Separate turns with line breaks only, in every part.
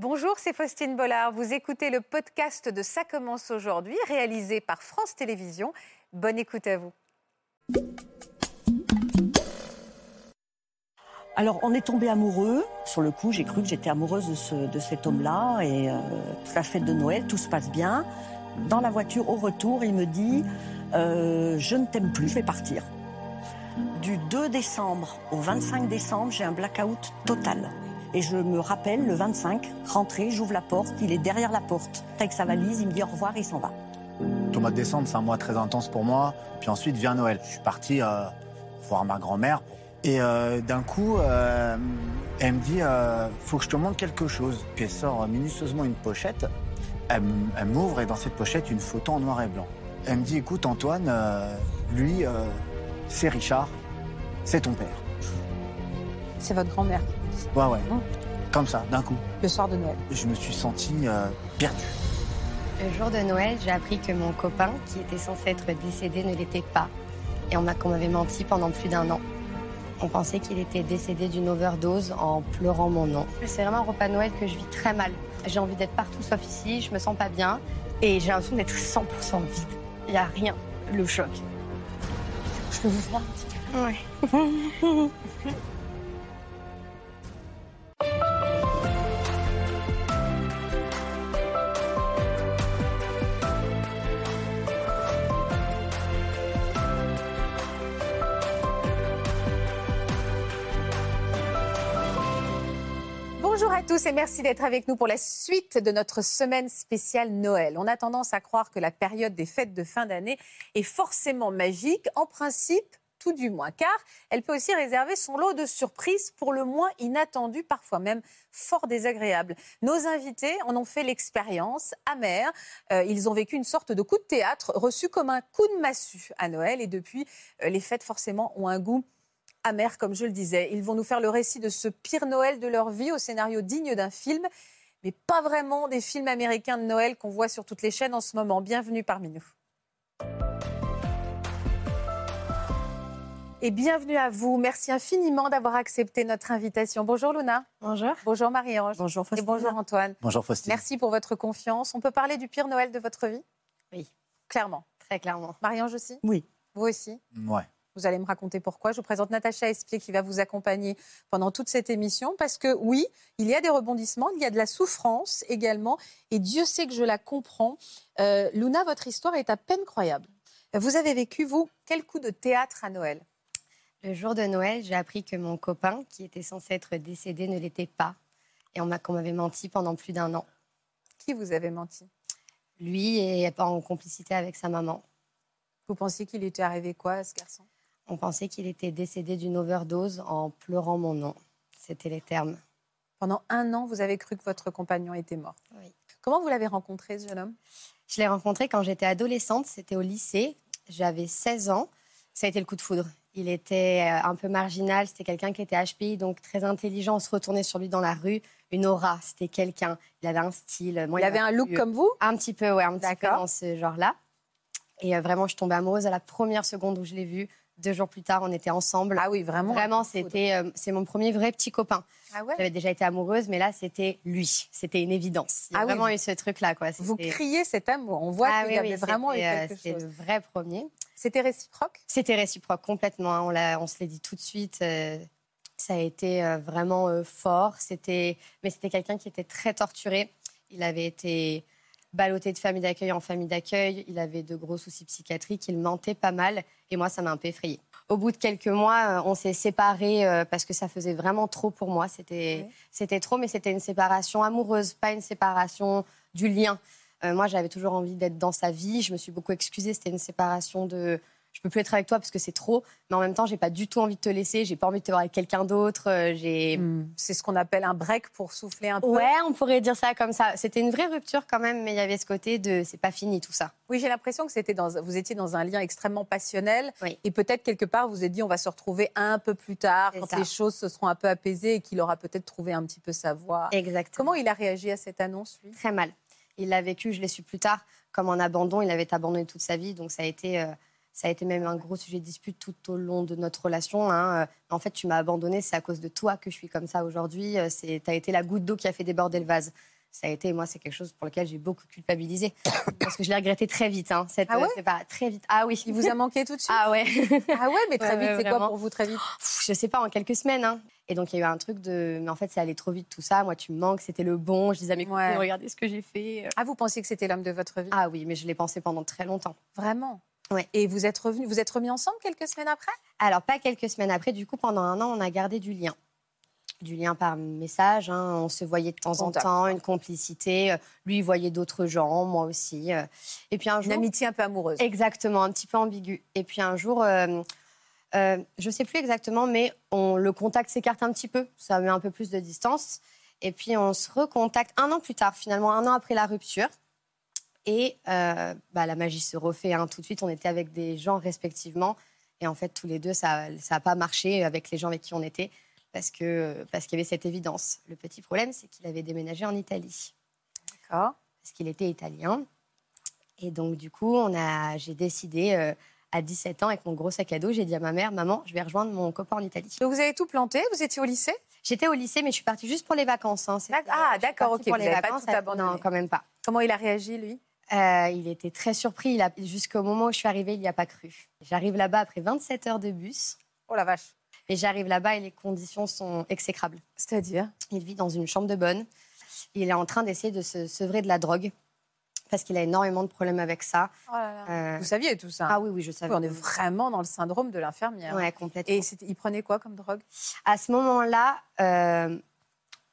Bonjour, c'est Faustine Bollard. Vous écoutez le podcast de Ça commence aujourd'hui, réalisé par France Télévisions. Bonne écoute à vous.
Alors, on est tombé amoureux. Sur le coup, j'ai cru que j'étais amoureuse de, ce- de cet homme-là. Et euh, la fête de Noël, tout se passe bien. Dans la voiture, au retour, il me dit euh, Je ne t'aime plus, je vais partir. Du 2 décembre au 25 décembre, j'ai un blackout total. Et je me rappelle, le 25, rentrée, j'ouvre la porte, il est derrière la porte. Avec sa valise, il me dit au revoir, il s'en va.
Au mois de décembre, c'est un mois très intense pour moi. Puis ensuite vient Noël. Je suis parti euh, voir ma grand-mère. Et euh, d'un coup, euh, elle me dit Faut que je te montre quelque chose. Puis elle sort minutieusement une pochette. Elle, m'ouvre et dans cette pochette, une photo en noir et blanc. Elle me dit Écoute, Antoine, lui, c'est Richard. C'est ton père.
C'est votre grand-mère qui vous dit ça.
Ouais, ouais. Comme ça, d'un coup.
Le soir de Noël.
Je me suis senti euh, perdu.
Le jour de Noël, j'ai appris que mon copain, qui était censé être décédé, ne l'était pas. Et on m'a qu'on m'avait menti pendant plus d'un an. On pensait qu'il était décédé d'une overdose en pleurant mon nom. C'est vraiment un repas de Noël que je vis très mal. J'ai envie d'être partout sauf ici, je me sens pas bien et j'ai l'impression d'être 100% vide. Il n'y a rien, le choc. Je peux vous voir un petit peu Ouais.
tous et merci d'être avec nous pour la suite de notre semaine spéciale Noël. On a tendance à croire que la période des fêtes de fin d'année est forcément magique, en principe, tout du moins, car elle peut aussi réserver son lot de surprises pour le moins inattendues, parfois même fort désagréables. Nos invités en ont fait l'expérience amère. Euh, ils ont vécu une sorte de coup de théâtre reçu comme un coup de massue à Noël et depuis, euh, les fêtes forcément ont un goût amer, comme je le disais. Ils vont nous faire le récit de ce pire Noël de leur vie au scénario digne d'un film, mais pas vraiment des films américains de Noël qu'on voit sur toutes les chaînes en ce moment. Bienvenue parmi nous. Et bienvenue à vous. Merci infiniment d'avoir accepté notre invitation. Bonjour Luna.
Bonjour.
Bonjour Marie-Ange.
Bonjour,
Et
Faustine.
bonjour Antoine.
Bonjour Faustine.
Merci pour votre confiance. On peut parler du pire Noël de votre vie?
Oui.
Clairement.
Très clairement.
Marie-Ange aussi?
Oui.
Vous aussi?
Ouais.
Vous allez me raconter pourquoi. Je vous présente Natacha Espier qui va vous accompagner pendant toute cette émission parce que oui, il y a des rebondissements, il y a de la souffrance également et Dieu sait que je la comprends. Euh, Luna, votre histoire est à peine croyable. Vous avez vécu, vous, quel coup de théâtre à Noël?
Le jour de Noël, j'ai appris que mon copain, qui était censé être décédé, ne l'était pas. Et on m'a qu'on m'avait menti pendant plus d'un an.
Qui vous avait menti?
Lui est en complicité avec sa maman.
Vous pensiez qu'il était arrivé quoi à ce garçon?
On pensait qu'il était décédé d'une overdose en pleurant mon nom. C'était les termes.
Pendant un an, vous avez cru que votre compagnon était mort.
Oui.
Comment vous l'avez rencontré, ce jeune homme?
Je l'ai rencontré quand j'étais adolescente, c'était au lycée. J'avais 16 ans. Ça a été le coup de foudre. Il était euh, un peu marginal, c'était quelqu'un qui était HPI, donc très intelligent. On se retournait sur lui dans la rue. Une aura, c'était quelqu'un. Il avait un style. Moi,
Il avait un look comme vous?
Un petit peu, ouais, un petit peu
D'accord.
dans ce genre-là. Et euh, vraiment, je tombais amoureuse à la première seconde où je l'ai vu. Deux jours plus tard, on était ensemble.
Ah oui, vraiment.
Vraiment, c'était, euh, c'est mon premier vrai petit copain.
Ah ouais?
J'avais déjà été amoureuse, mais là, c'était lui. C'était une évidence. Il y a
Ah oui,
vraiment
vous-
eu ce truc-là, quoi.
Vous criez cet amour. On voit
Ah
qu'il
oui,
y avait
oui,
vraiment eu
c'était, euh,
quelque
c'était
chose.
le vrai premier.
C'était réciproque?
C'était réciproque complètement. hein. On, l'a- on se l'est dit tout de suite. euh, ça a été euh, vraiment fort. C'était, mais c'était quelqu'un qui était très torturé. Il avait été ballotté de famille d'accueil en famille d'accueil. Il avait de gros soucis psychiatriques. Il mentait pas mal. Et moi, ça m'a un peu effrayée. Au bout de quelques mois, euh, on s'est séparés euh, parce que ça faisait vraiment trop pour moi. C'était,
Oui.
c'était trop, mais c'était une séparation amoureuse, pas une séparation du lien. Euh, moi, j'avais toujours envie d'être dans sa vie. Je me suis beaucoup excusée. C'était une séparation de je peux plus être avec toi parce que c'est trop, mais en même temps, j'ai pas du tout envie de te laisser, j'ai pas envie de te voir avec quelqu'un d'autre, euh, j'ai
Hmm, C'est ce qu'on appelle un break pour souffler un peu.
Ouais, on pourrait dire ça comme ça. C'était une vraie rupture quand même, mais il y avait ce côté de c'est pas fini tout ça.
Oui, j'ai l'impression que c'était dans, vous étiez dans un lien extrêmement passionnel.
Oui.
Et peut-être quelque part, vous êtes dit, on va se retrouver un peu plus tard, quand
ça.
les choses se seront un peu apaisées et qu'il aura peut-être trouvé un petit peu sa voie.
Exactement.
Comment il a réagi à cette annonce, lui?
Très mal. Il l'a vécu, je l'ai su plus tard, comme un abandon. Il avait abandonné toute sa vie, donc ça a été, euh, Ça a été même un gros sujet de dispute tout au long de notre relation. hein. Euh, En fait, tu m'as abandonné, c'est à cause de toi que je suis comme ça aujourd'hui. Euh, C'est, t'as été la goutte d'eau qui a fait déborder le vase. Ça a été, moi, c'est quelque chose pour lequel j'ai beaucoup culpabilisé. Parce que je l'ai regretté très vite. Hein, cette,
Ah ouais?
euh, c'est pas très vite. Ah oui.
Il vous a manqué tout de suite?
Ah ouais.
Ah ouais, mais très
Ouais,
vite,
ouais,
c'est quoi pour vous très vite?
Je sais pas, en quelques semaines. hein. Et donc, il y a eu un truc de. Mais en fait, c'est allé trop vite tout ça. Moi, tu me manques, c'était le bon. Je disais à mes
Ouais.
copines, regardez ce que j'ai fait.
Ah, vous pensiez que c'était l'homme de votre vie?
Ah oui, mais je l'ai pensé pendant très longtemps.
Vraiment?
Ouais.
Et vous êtes revenus, vous êtes remis ensemble quelques semaines après?
Alors, pas quelques semaines après, du coup, pendant un an, on a gardé du lien. Du lien par message, hein. on se voyait de temps en temps, une complicité. Euh, Lui, il voyait d'autres gens, moi aussi. euh. Et puis un
Une
jour.
amitié un peu amoureuse.
Exactement, un petit peu ambigu. Et puis un jour, euh, euh, je ne sais plus exactement, mais on, le contact s'écarte un petit peu. Ça met un peu plus de distance. Et puis on se recontacte un an plus tard, finalement, un an après la rupture. Et euh, bah, la magie se refait hein. tout de suite. On était avec des gens respectivement. Et en fait, tous les deux, ça n'a pas marché avec les gens avec qui on était parce que parce qu'il y avait cette évidence. Le petit problème, c'est qu'il avait déménagé en Italie
D'accord.
parce qu'il était italien. Et donc, du coup, on a, j'ai décidé euh, à 17 ans, avec mon gros sac à dos, j'ai dit à ma mère, maman, je vais rejoindre mon copain en Italie.
Donc vous avez tout planté, vous étiez au lycée?
J'étais au lycée, mais je suis partie juste pour les vacances. hein.
D'ac- ah, d'accord, ok,
Pour
vous
les
avez pas
vacances,
tout abandonné.
Non, quand même pas.
Comment il a réagi, lui?
Euh, il était très surpris. Il a, jusqu'au moment où je suis arrivée, il n'y a pas cru. J'arrive là-bas après 27 heures de bus.
Oh la vache.
Et j'arrive là-bas et les conditions sont exécrables.
C'est-à-dire?
Il vit dans une chambre de bonne. Il est en train d'essayer de se sevrer de la drogue parce qu'il a énormément de problèmes avec ça.
Oh là là.
Euh,
Vous saviez tout ça?
Ah oui, oui, je savais.
Oui, on est vraiment dans le syndrome de l'infirmière.
Ouais, complètement.
Et il prenait quoi comme drogue?
À ce moment-là, euh,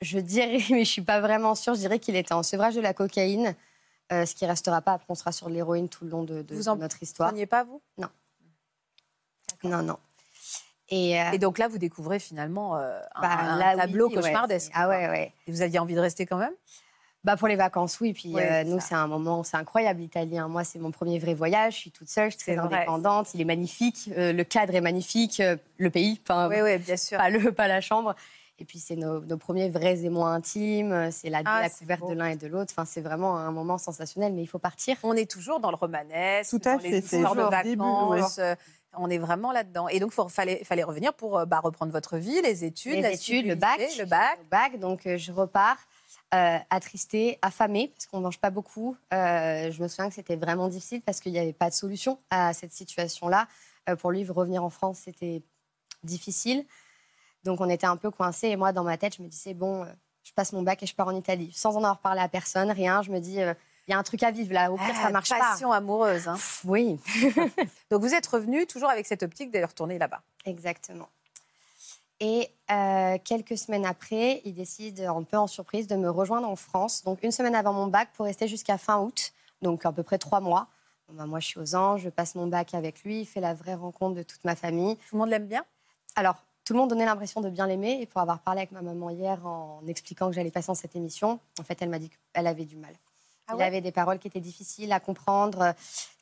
je dirais, mais je suis pas vraiment sûre, je dirais qu'il était en sevrage de la cocaïne, euh, ce qui restera pas. Après, on sera sur l'héroïne tout le long de, de
Vous en
notre
Vous
histoire.
preniez pas, vous?
Non, non. Et, euh,
Et donc là, vous découvrez finalement euh, un,
bah, là, oui,
tableau
ouais,
cauchemardesque.
ah ouais, ouais.
Et vous aviez envie de rester quand même?
Bah pour les vacances, oui. Puis
Ouais,
euh, nous, c'est un moment, c'est incroyable, l'italien. Moi, c'est mon premier vrai voyage. Je suis toute seule, je suis très
vrai,
indépendante. Il est magnifique, euh, le cadre est magnifique, euh, le pays, enfin,
Oui, oui, bien sûr.
pas, le, pas la chambre. Et puis, c'est nos, nos premiers vrais émois intimes. euh, C'est la
Ah, beau.
de l'un et de l'autre. Enfin, c'est vraiment un moment sensationnel, mais il faut partir.
On est toujours dans le romanesque,
Tout à
dans les
fait, c'est
histoires de
le début,
vacances. euh, On est vraiment là-dedans. Et donc, il fallait, fallait revenir pour euh, bah, reprendre votre vie, les études,
les
la
études,
suite
le bac,
le bac.
le bac. Donc euh, je repars euh, attristée, affamée parce qu'on mange pas beaucoup. Euh, je me souviens que c'était vraiment difficile parce qu'il n'y avait pas de solution à cette situation-là. Euh, pour lui, revenir en France, c'était difficile. Donc on était un peu coincés et moi, dans ma tête, je me disais bon, euh, je passe mon bac et je pars en Italie, sans en avoir parlé à personne, rien. Je me dis euh, il y a un truc à vivre là. Au pire,
Ah,
ça marche pas.
passion amoureuse. hein.
Pff, Oui,
Donc, vous êtes revenu toujours avec cette optique d'aller retourner là-bas.
Exactement. Et euh, quelques semaines après, il décide, un peu en surprise, de me rejoindre en France. Donc une semaine avant mon bac pour rester jusqu'à fin août, donc à peu près trois mois. Bon, bah, moi, je suis aux anges, je passe mon bac avec lui, il fait la vraie rencontre de toute ma famille.
Tout le monde l'aime bien?
Alors, tout le monde donnait l'impression de bien l'aimer. Et pour avoir parlé avec ma maman hier en expliquant que j'allais passer dans cette émission, en fait, elle m'a dit qu'elle avait du mal.
Ah
il avait des paroles qui étaient difficiles à comprendre,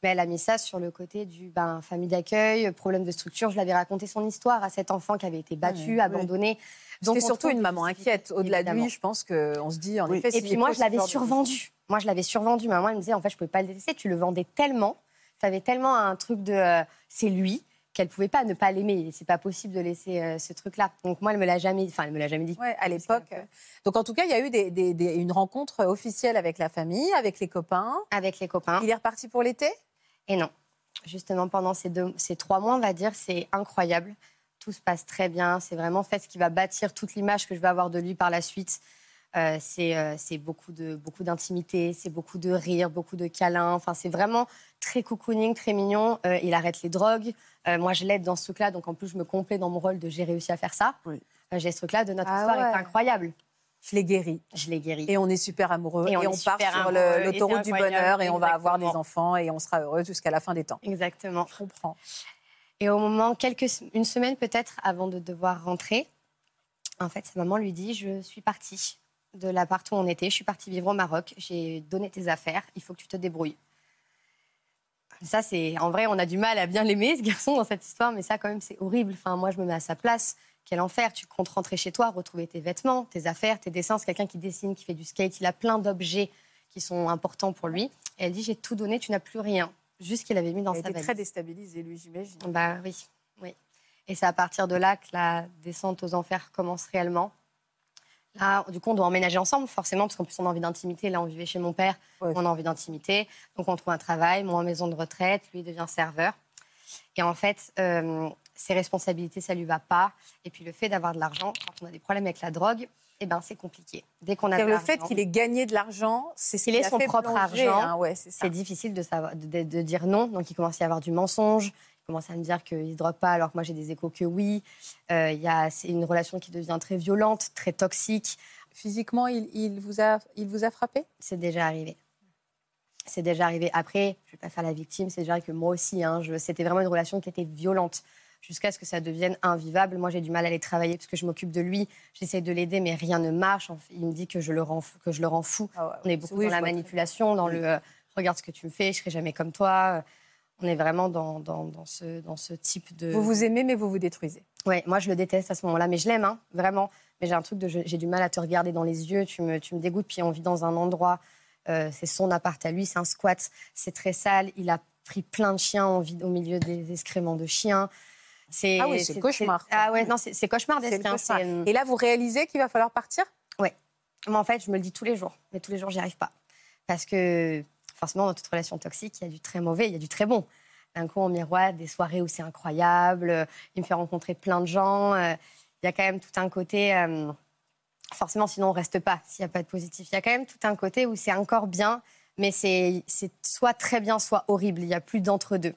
mais elle a mis ça sur le côté du ben, famille d'accueil, problème de structure. Je l'avais raconté son histoire à cet enfant qui avait été battu,
ouais.
abandonné. Donc,
C'était surtout une maman inquiète. Au-delà de lui, je pense qu'on se dit, en
Oui.
effet,
Et puis moi, je l'avais survendu. Moi, je l'avais survendu. Maman, elle me disait, en fait, je pouvais pas le détester. Tu le vendais tellement, tu avais tellement un truc de euh, c'est lui qu'elle pouvait pas ne pas l'aimer. C'est pas possible de laisser euh, ce truc-là. Donc moi, elle me l'a jamais, enfin, elle me l'a jamais dit.
Ouais, à l'époque.
peu-
Donc, en tout cas, il y a eu des- des- des- une rencontre officielle avec la famille, avec les copains.
Avec les copains.
Il est reparti pour l'été?
Et non. Justement, pendant ces, deux, ces trois mois, on va dire, c'est incroyable. Tout se passe très bien. C'est vraiment fait ce qui va bâtir toute l'image que je vais avoir de lui par la suite. Euh, c'est euh, c'est beaucoup de beaucoup d'intimité, c'est beaucoup de rire, beaucoup de câlins. Enfin, c'est vraiment très cocooning, très mignon. Euh, il arrête les drogues. Moi, je l'aide dans ce truc-là, donc en plus, je me complais dans mon rôle de j'ai réussi à faire ça.
Oui.
J'ai ce truc-là de notre
Ah
histoire
ouais.
est incroyable.
Je l'ai guéri.
Je l'ai guéri.
Et on est super amoureux.
Et on
part sur l'autoroute du bonheur et on va avoir des enfants et on sera heureux jusqu'à la fin des temps.
Exactement.
Je comprends.
Et au moment, quelques, une semaine peut-être avant de devoir rentrer, en fait, sa maman lui dit Je suis partie de l'appart où on était, je suis partie vivre au Maroc, j'ai donné tes affaires, il faut que tu te débrouilles. Ça, c'est. En vrai, on a du mal à bien l'aimer, ce garçon, dans cette histoire, mais ça, quand même, c'est horrible. Enfin, moi, je me mets à sa place. Quel enfer. Tu comptes rentrer chez toi, retrouver tes vêtements, tes affaires, tes dessins. C'est quelqu'un qui dessine, qui fait du skate. Il a plein d'objets qui sont importants pour lui. Et elle dit J'ai tout donné, tu n'as plus rien. Juste qu'il avait mis dans
Il
sa
était
valise.
très déstabilisé, lui, j'imagine.
Bah oui, oui. Et c'est à partir de là que la descente aux enfers commence réellement. Là, du coup, on doit emménager ensemble, forcément, parce qu'en plus, on a envie d'intimité. Là, on vivait chez mon père,
Ouais.
on a envie d'intimité. Donc, on trouve un travail, moi en maison de retraite, lui devient serveur. Et en fait, euh, ses responsabilités, ça lui va pas. Et puis, le fait d'avoir de l'argent, quand on a des problèmes avec la drogue, eh ben, c'est compliqué. Dès qu'on a de
le fait qu'il ait gagné de l'argent, c'est ce
Qu'il
qui
ait son propre
plonger,
argent,
hein, ouais, c'est
difficile de, savoir, de, de- de dire non. Donc, il commence à y avoir du mensonge. Commence à me dire qu'il ne se drogue pas, alors que moi, j'ai des échos que oui. Euh, il y a, c'est une relation qui devient très violente, très toxique.
Physiquement, il, il vous a, il vous a frappé?
C'est déjà arrivé. C'est déjà arrivé. Après, je ne vais pas faire la victime, c'est déjà arrivé que moi aussi, hein, c'était vraiment une relation qui était violente jusqu'à ce que ça devienne invivable. Moi, j'ai du mal à aller travailler parce que je m'occupe de lui. J'essaie de l'aider, mais rien ne marche. Il me dit que je le rends, fou- que je le rends fou. On est beaucoup
Oui,
dans la manipulation, dans le euh, regarde ce que tu me fais, je serai jamais comme toi. On est vraiment dans, dans, dans ce, dans ce type de.
Vous vous aimez, mais vous vous détruisez.
Ouais, moi je le déteste à ce moment-là, mais je l'aime, hein, vraiment. Mais j'ai un truc de. J'ai du mal à te regarder dans les yeux, tu me, tu me dégoûtes, puis on vit dans un endroit, euh, c'est son appart à lui, c'est un squat, c'est très sale, il a pris plein de chiens, on vit au milieu des excréments de chiens. C'est,
Ah oui, c'est cauchemar.
Ah ouais, non, c'est cauchemardesque. hein,
cauchemar.
c'est, euh,
Et là, vous réalisez qu'il va falloir partir?
Mais en fait, je me le dis tous les jours. Mais tous les jours, j'y arrive pas. Parce que forcément, dans toute relation toxique, il y a du très mauvais, il y a du très bon. D'un coup, on miroite des soirées où c'est incroyable. euh, Il me fait rencontrer plein de gens. euh, Il y a quand même tout un côté. euh, forcément, sinon, on reste pas s'il n'y a pas de positif. Il y a quand même tout un côté où c'est encore bien, mais c'est soit très bien, soit horrible. Il n'y a plus d'entre-deux.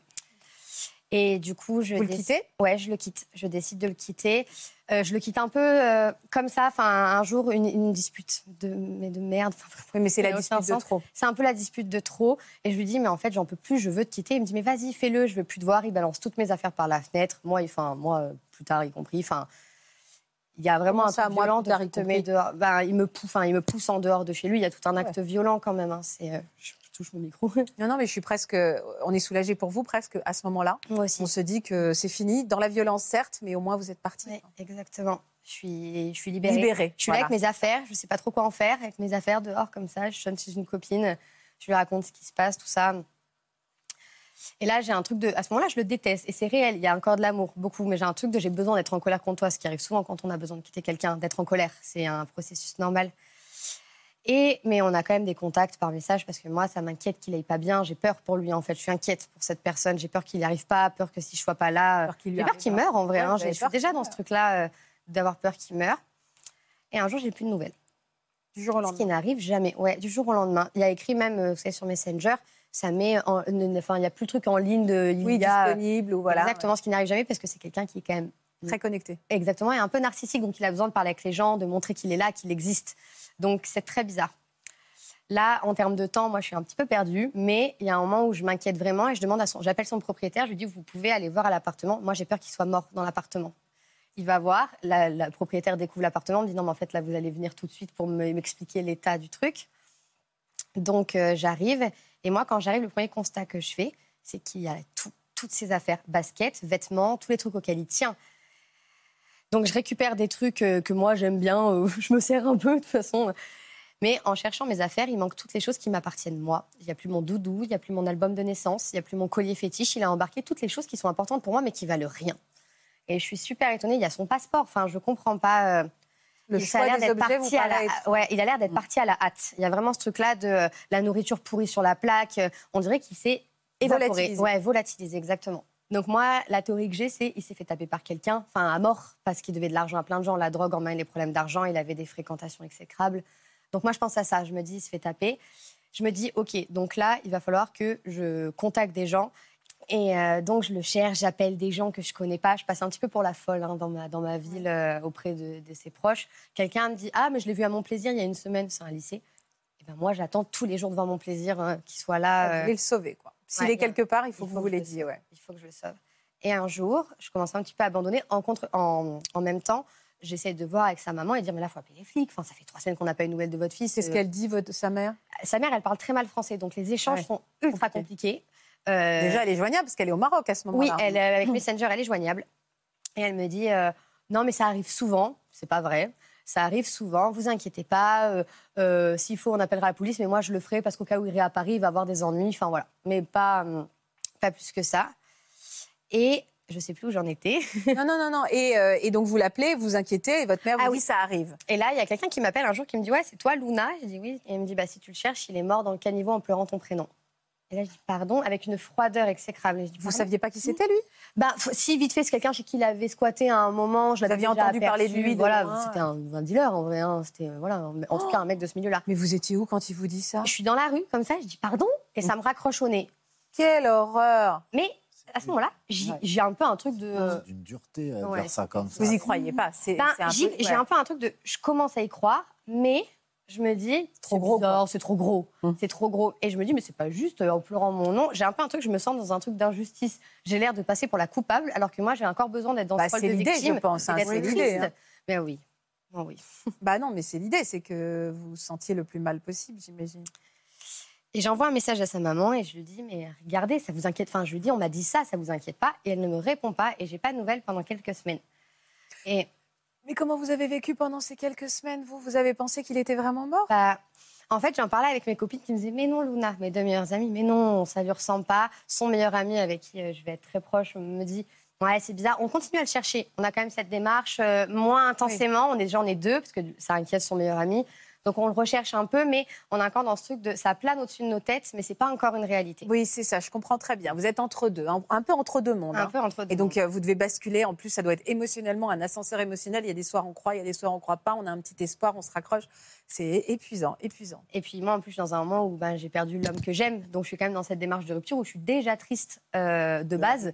Et du coup, je
Vous le quittez?
Ouais, je le quitte. Je décide de le quitter. Euh, je le quitte un peu euh, comme ça. Enfin, un jour, une, une dispute de, mais de merde.
Oui, mais c'est la dispute
aucun
de
sens.
trop.
c'est un peu la dispute de trop. Et je lui dis, mais en fait, j'en peux plus, je veux te quitter. Il me dit, mais vas-y, fais-le, je veux plus te voir. Il balance toutes mes affaires par la fenêtre. Moi, enfin, moi euh, plus tard, y compris. Enfin, il y a vraiment
Comment
un
ça,
truc violent de te mettre dehors. Ben, il, me pousse, enfin, il me pousse en dehors de chez lui. Il y a tout un acte violent quand même. hein. C'est, euh, je touche mon micro.
Non, non, mais je suis presque. On est soulagé pour vous presque à ce moment-là.
Moi aussi.
On se dit que c'est fini. Dans la violence, certes, mais au moins vous êtes parti.
Exactement. Je suis, je suis libérée.
Libéré.
Je suis là avec mes affaires, je ne sais pas trop quoi en faire, avec mes affaires dehors comme ça. Je sonne chez une copine, je lui raconte ce qui se passe, tout ça. Et là, j'ai un truc de. À ce moment-là, je le déteste. Et c'est réel, il y a encore de l'amour, beaucoup. Mais j'ai un truc de j'ai besoin d'être en colère contre toi, ce qui arrive souvent quand on a besoin de quitter quelqu'un, d'être en colère. C'est un processus normal. Et, mais on a quand même des contacts par message parce que moi, ça m'inquiète qu'il aille pas bien. J'ai peur pour lui, en fait. Je suis inquiète pour cette personne. J'ai peur qu'il n'y arrive pas, peur que si je sois pas là.
Lui
J'ai peur qu'il meure, en vrai.
Ouais,
hein. Je suis
peur
déjà dans ce truc-là euh, d'avoir peur qu'il meure. Et un jour, j'ai plus de nouvelles.
Du jour au
Ce
lendemain.
qui n'arrive jamais. Ouais, du jour au lendemain. Il a écrit même, euh, vous savez, sur Messenger, ça met, en- euh, enfin, il n'y a plus le truc en ligne de, il
Oui,
y a
disponible ou voilà.
exactement ce qui n'arrive jamais parce que c'est quelqu'un qui est quand même.
Très connecté.
exactement et un peu narcissique, donc il a besoin de parler avec les gens, de montrer qu'il est là, qu'il existe. Donc c'est très bizarre. Là, en termes de temps, moi, je suis un petit peu perdue, mais il y a un moment où je m'inquiète vraiment et je demande à son, j'appelle son propriétaire, je lui dis, vous pouvez aller voir à l'appartement. Moi, j'ai peur qu'il soit mort dans l'appartement. Il va voir, la, la propriétaire découvre l'appartement, me dit non, mais en fait, là, vous allez venir tout de suite pour me- m'expliquer l'état du truc. Donc, euh, j'arrive. Et moi, quand j'arrive, le premier constat que je fais, c'est qu'il y a tout- toutes ses affaires, baskets, vêtements, tous les trucs auxquels il tient. Donc, je récupère des trucs euh, que moi, j'aime bien. euh, je me sers un peu, de toute façon. Mais en cherchant mes affaires, il manque toutes les choses qui m'appartiennent moi. Il n'y a plus mon doudou, il n'y a plus mon album de naissance, il n'y a plus mon collier fétiche. Il a embarqué toutes les choses qui sont importantes pour moi, mais qui valent rien. Et je suis super étonnée. Il y a son passeport. Enfin, je comprends pas. euh,
Le
ça a
choix
l'air d'être parti à la... ouais, il a l'air d'être parti à la hâte. Il y a vraiment ce truc-là de la nourriture pourrie sur la plaque. On dirait qu'il s'est évaporé.
Volatilisé.
Ouais, volatilisé, exactement. Donc moi, la théorie que j'ai, c'est il s'est fait taper par quelqu'un, enfin à mort, parce qu'il devait de l'argent à plein de gens. La drogue emmène les problèmes d'argent. Il avait des fréquentations exécrables. Donc moi, je pense à ça. Je me dis, il se fait taper. Je me dis, ok, donc là, il va falloir que je contacte des gens. Et euh, donc, je le cherche, j'appelle des gens que je connais pas. Je passe un petit peu pour la folle hein, dans, ma, dans ma ville euh, auprès de, de ses proches. Quelqu'un me dit Ah, mais je l'ai vu à mon plaisir il y a une semaine, c'est un lycée. Et ben moi, j'attends tous les jours devant mon plaisir euh, qu'il soit là. Euh,
le sauver, quoi. S'il
ouais,
est quelque part, il faut
il
que
faut
vous
que
l'aidiez,
sauve.
ouais.
il faut que je le sauve. Et un jour, je commence un petit peu à abandonner. En, contre, en, en même temps, j'essaie de voir avec sa maman et dire Mais là, il faut appeler les flics. Enfin, ça fait trois semaines qu'on n'a pas eu de nouvelles de votre fils.
C'est ce
Euh,
qu'elle dit, votre, sa mère?
Sa mère, elle parle très mal français. Donc, les échanges
Ouais.
sont ultra
Compliqué.
compliqués. Euh,
Déjà, elle est joignable parce qu'elle est au Maroc à ce
Oui,
moment-là.
elle, euh, avec Messenger, elle est joignable. Et elle me dit euh, Non, mais ça arrive souvent. C'est pas vrai. Ça arrive souvent. Vous inquiétez pas. euh, euh, S'il faut, on appellera la police. Mais moi, je le ferai parce qu'au cas où il irait à Paris, il va avoir des ennuis. Enfin, voilà. Mais pas. hum, pas plus que ça. Et je sais plus où j'en étais.
Non, non, non, non. Et, euh, et donc vous l'appelez, vous inquiétez, et votre mère vous
Ah
dit
oui.
ça arrive.
Et là, il y a quelqu'un qui m'appelle un jour qui me dit Ouais, c'est toi, Luna Je dis Oui. Et il me dit Bah, si tu le cherches, il est mort dans le caniveau en pleurant ton prénom. Et là, je dis Pardon, avec une froideur exécrable. Et je dis,
Vous
Pardon
saviez pas qui c'était lui?
Bah, si, vite fait, c'est quelqu'un chez qui il avait squatté à un moment. Je l'avais
entendu parler de lui de
Voilà, c'était un, un dealer en vrai. hein. C'était, euh, voilà, en tout cas, un mec de ce milieu-là.
Mais vous étiez où quand il vous dit ça?
Je suis dans la rue, comme ça, je dis Pardon Et ça me raccroche au nez.
Quelle horreur
Mais à ce moment-là, j'ai un peu un truc de.
C'est d'une dureté à
Ouais.
dire ça comme ça.
Vous y croyez pas c'est,
Ben, j'ai
ouais.
un peu un truc de. Je commence à y croire, mais je me dis.
Trop
c'est
gros,
bizarre, C'est trop gros.
Hum.
C'est trop gros. Et je me dis, mais c'est pas juste euh, en pleurant mon nom. J'ai un peu un truc, je me sens dans un truc d'injustice. J'ai l'air de passer pour la coupable, alors que moi, j'ai encore besoin d'être dans
Bah,
ce rôle
c'est
de
l'idée, je
victime.
pense, hein, c'est l'idée, hein.
Ben oui. Oh oui.
Bah non, mais c'est l'idée, c'est que vous vous sentiez le plus mal possible, j'imagine.
Et j'envoie un message à sa maman et je lui dis, mais regardez, ça vous inquiète. Enfin, je lui dis, on m'a dit ça, ça vous inquiète pas. Et elle ne me répond pas et j'ai pas de nouvelles pendant quelques semaines. Et
Mais comment vous avez vécu pendant ces quelques semaines, vous? Vous avez pensé qu'il était vraiment mort?
Bah, en fait, j'en parlais avec mes copines qui me disaient Mais non, Luna, mes deux meilleures amies, mais non, ça lui ressemble pas. Son meilleur ami, avec qui euh, je vais être très proche, me dit Ouais, c'est bizarre. On continue à le chercher. On a quand même cette démarche euh, moins intensément. On est déjà on est deux, parce que ça inquiète son meilleur ami. Donc on le recherche un peu, mais on est encore dans ce truc de ça plane au-dessus de nos têtes, mais c'est pas encore une réalité.
Oui, c'est ça, je comprends très bien. Vous êtes entre deux, un, un peu entre deux mondes.
Un
hein.
peu entre deux.
Et donc, euh, vous devez basculer. En plus, ça doit être émotionnellement un ascenseur émotionnel. Il y a des soirs on croit, il y a des soirs on croit pas. On a un petit espoir, on se raccroche. C'est épuisant, épuisant.
Et puis moi, en plus, je suis dans un moment où ben, j'ai perdu l'homme que j'aime, donc je suis quand même dans cette démarche de rupture où je suis déjà triste euh, de base.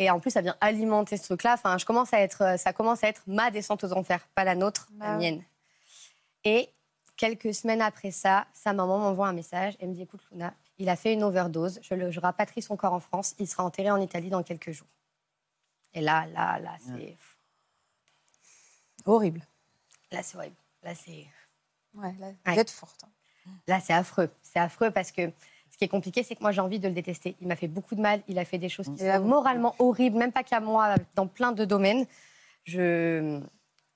Et en plus, ça vient alimenter ce truc-là. Enfin, je commence à être, euh, ça commence à être ma descente aux enfers, pas la nôtre,
Bah
la mienne. Et quelques semaines après ça, sa maman m'envoie un message. Elle me dit "Écoute, Luna, il a fait une overdose. Je, le, je rapatrie son corps en France. Il sera enterré en Italie dans quelques jours." Et là, là, là, c'est,
Horrible.
là, c'est horrible. Là, c'est
Ouais, là,
Ouais.
Vous êtes forte. hein.
Là, c'est affreux. C'est affreux parce que ce qui est compliqué, c'est que moi, j'ai envie de le détester. Il m'a fait beaucoup de mal. Il a fait des choses qui
Et là,
sont moralement horribles, même pas qu'à moi, dans plein de domaines. Je...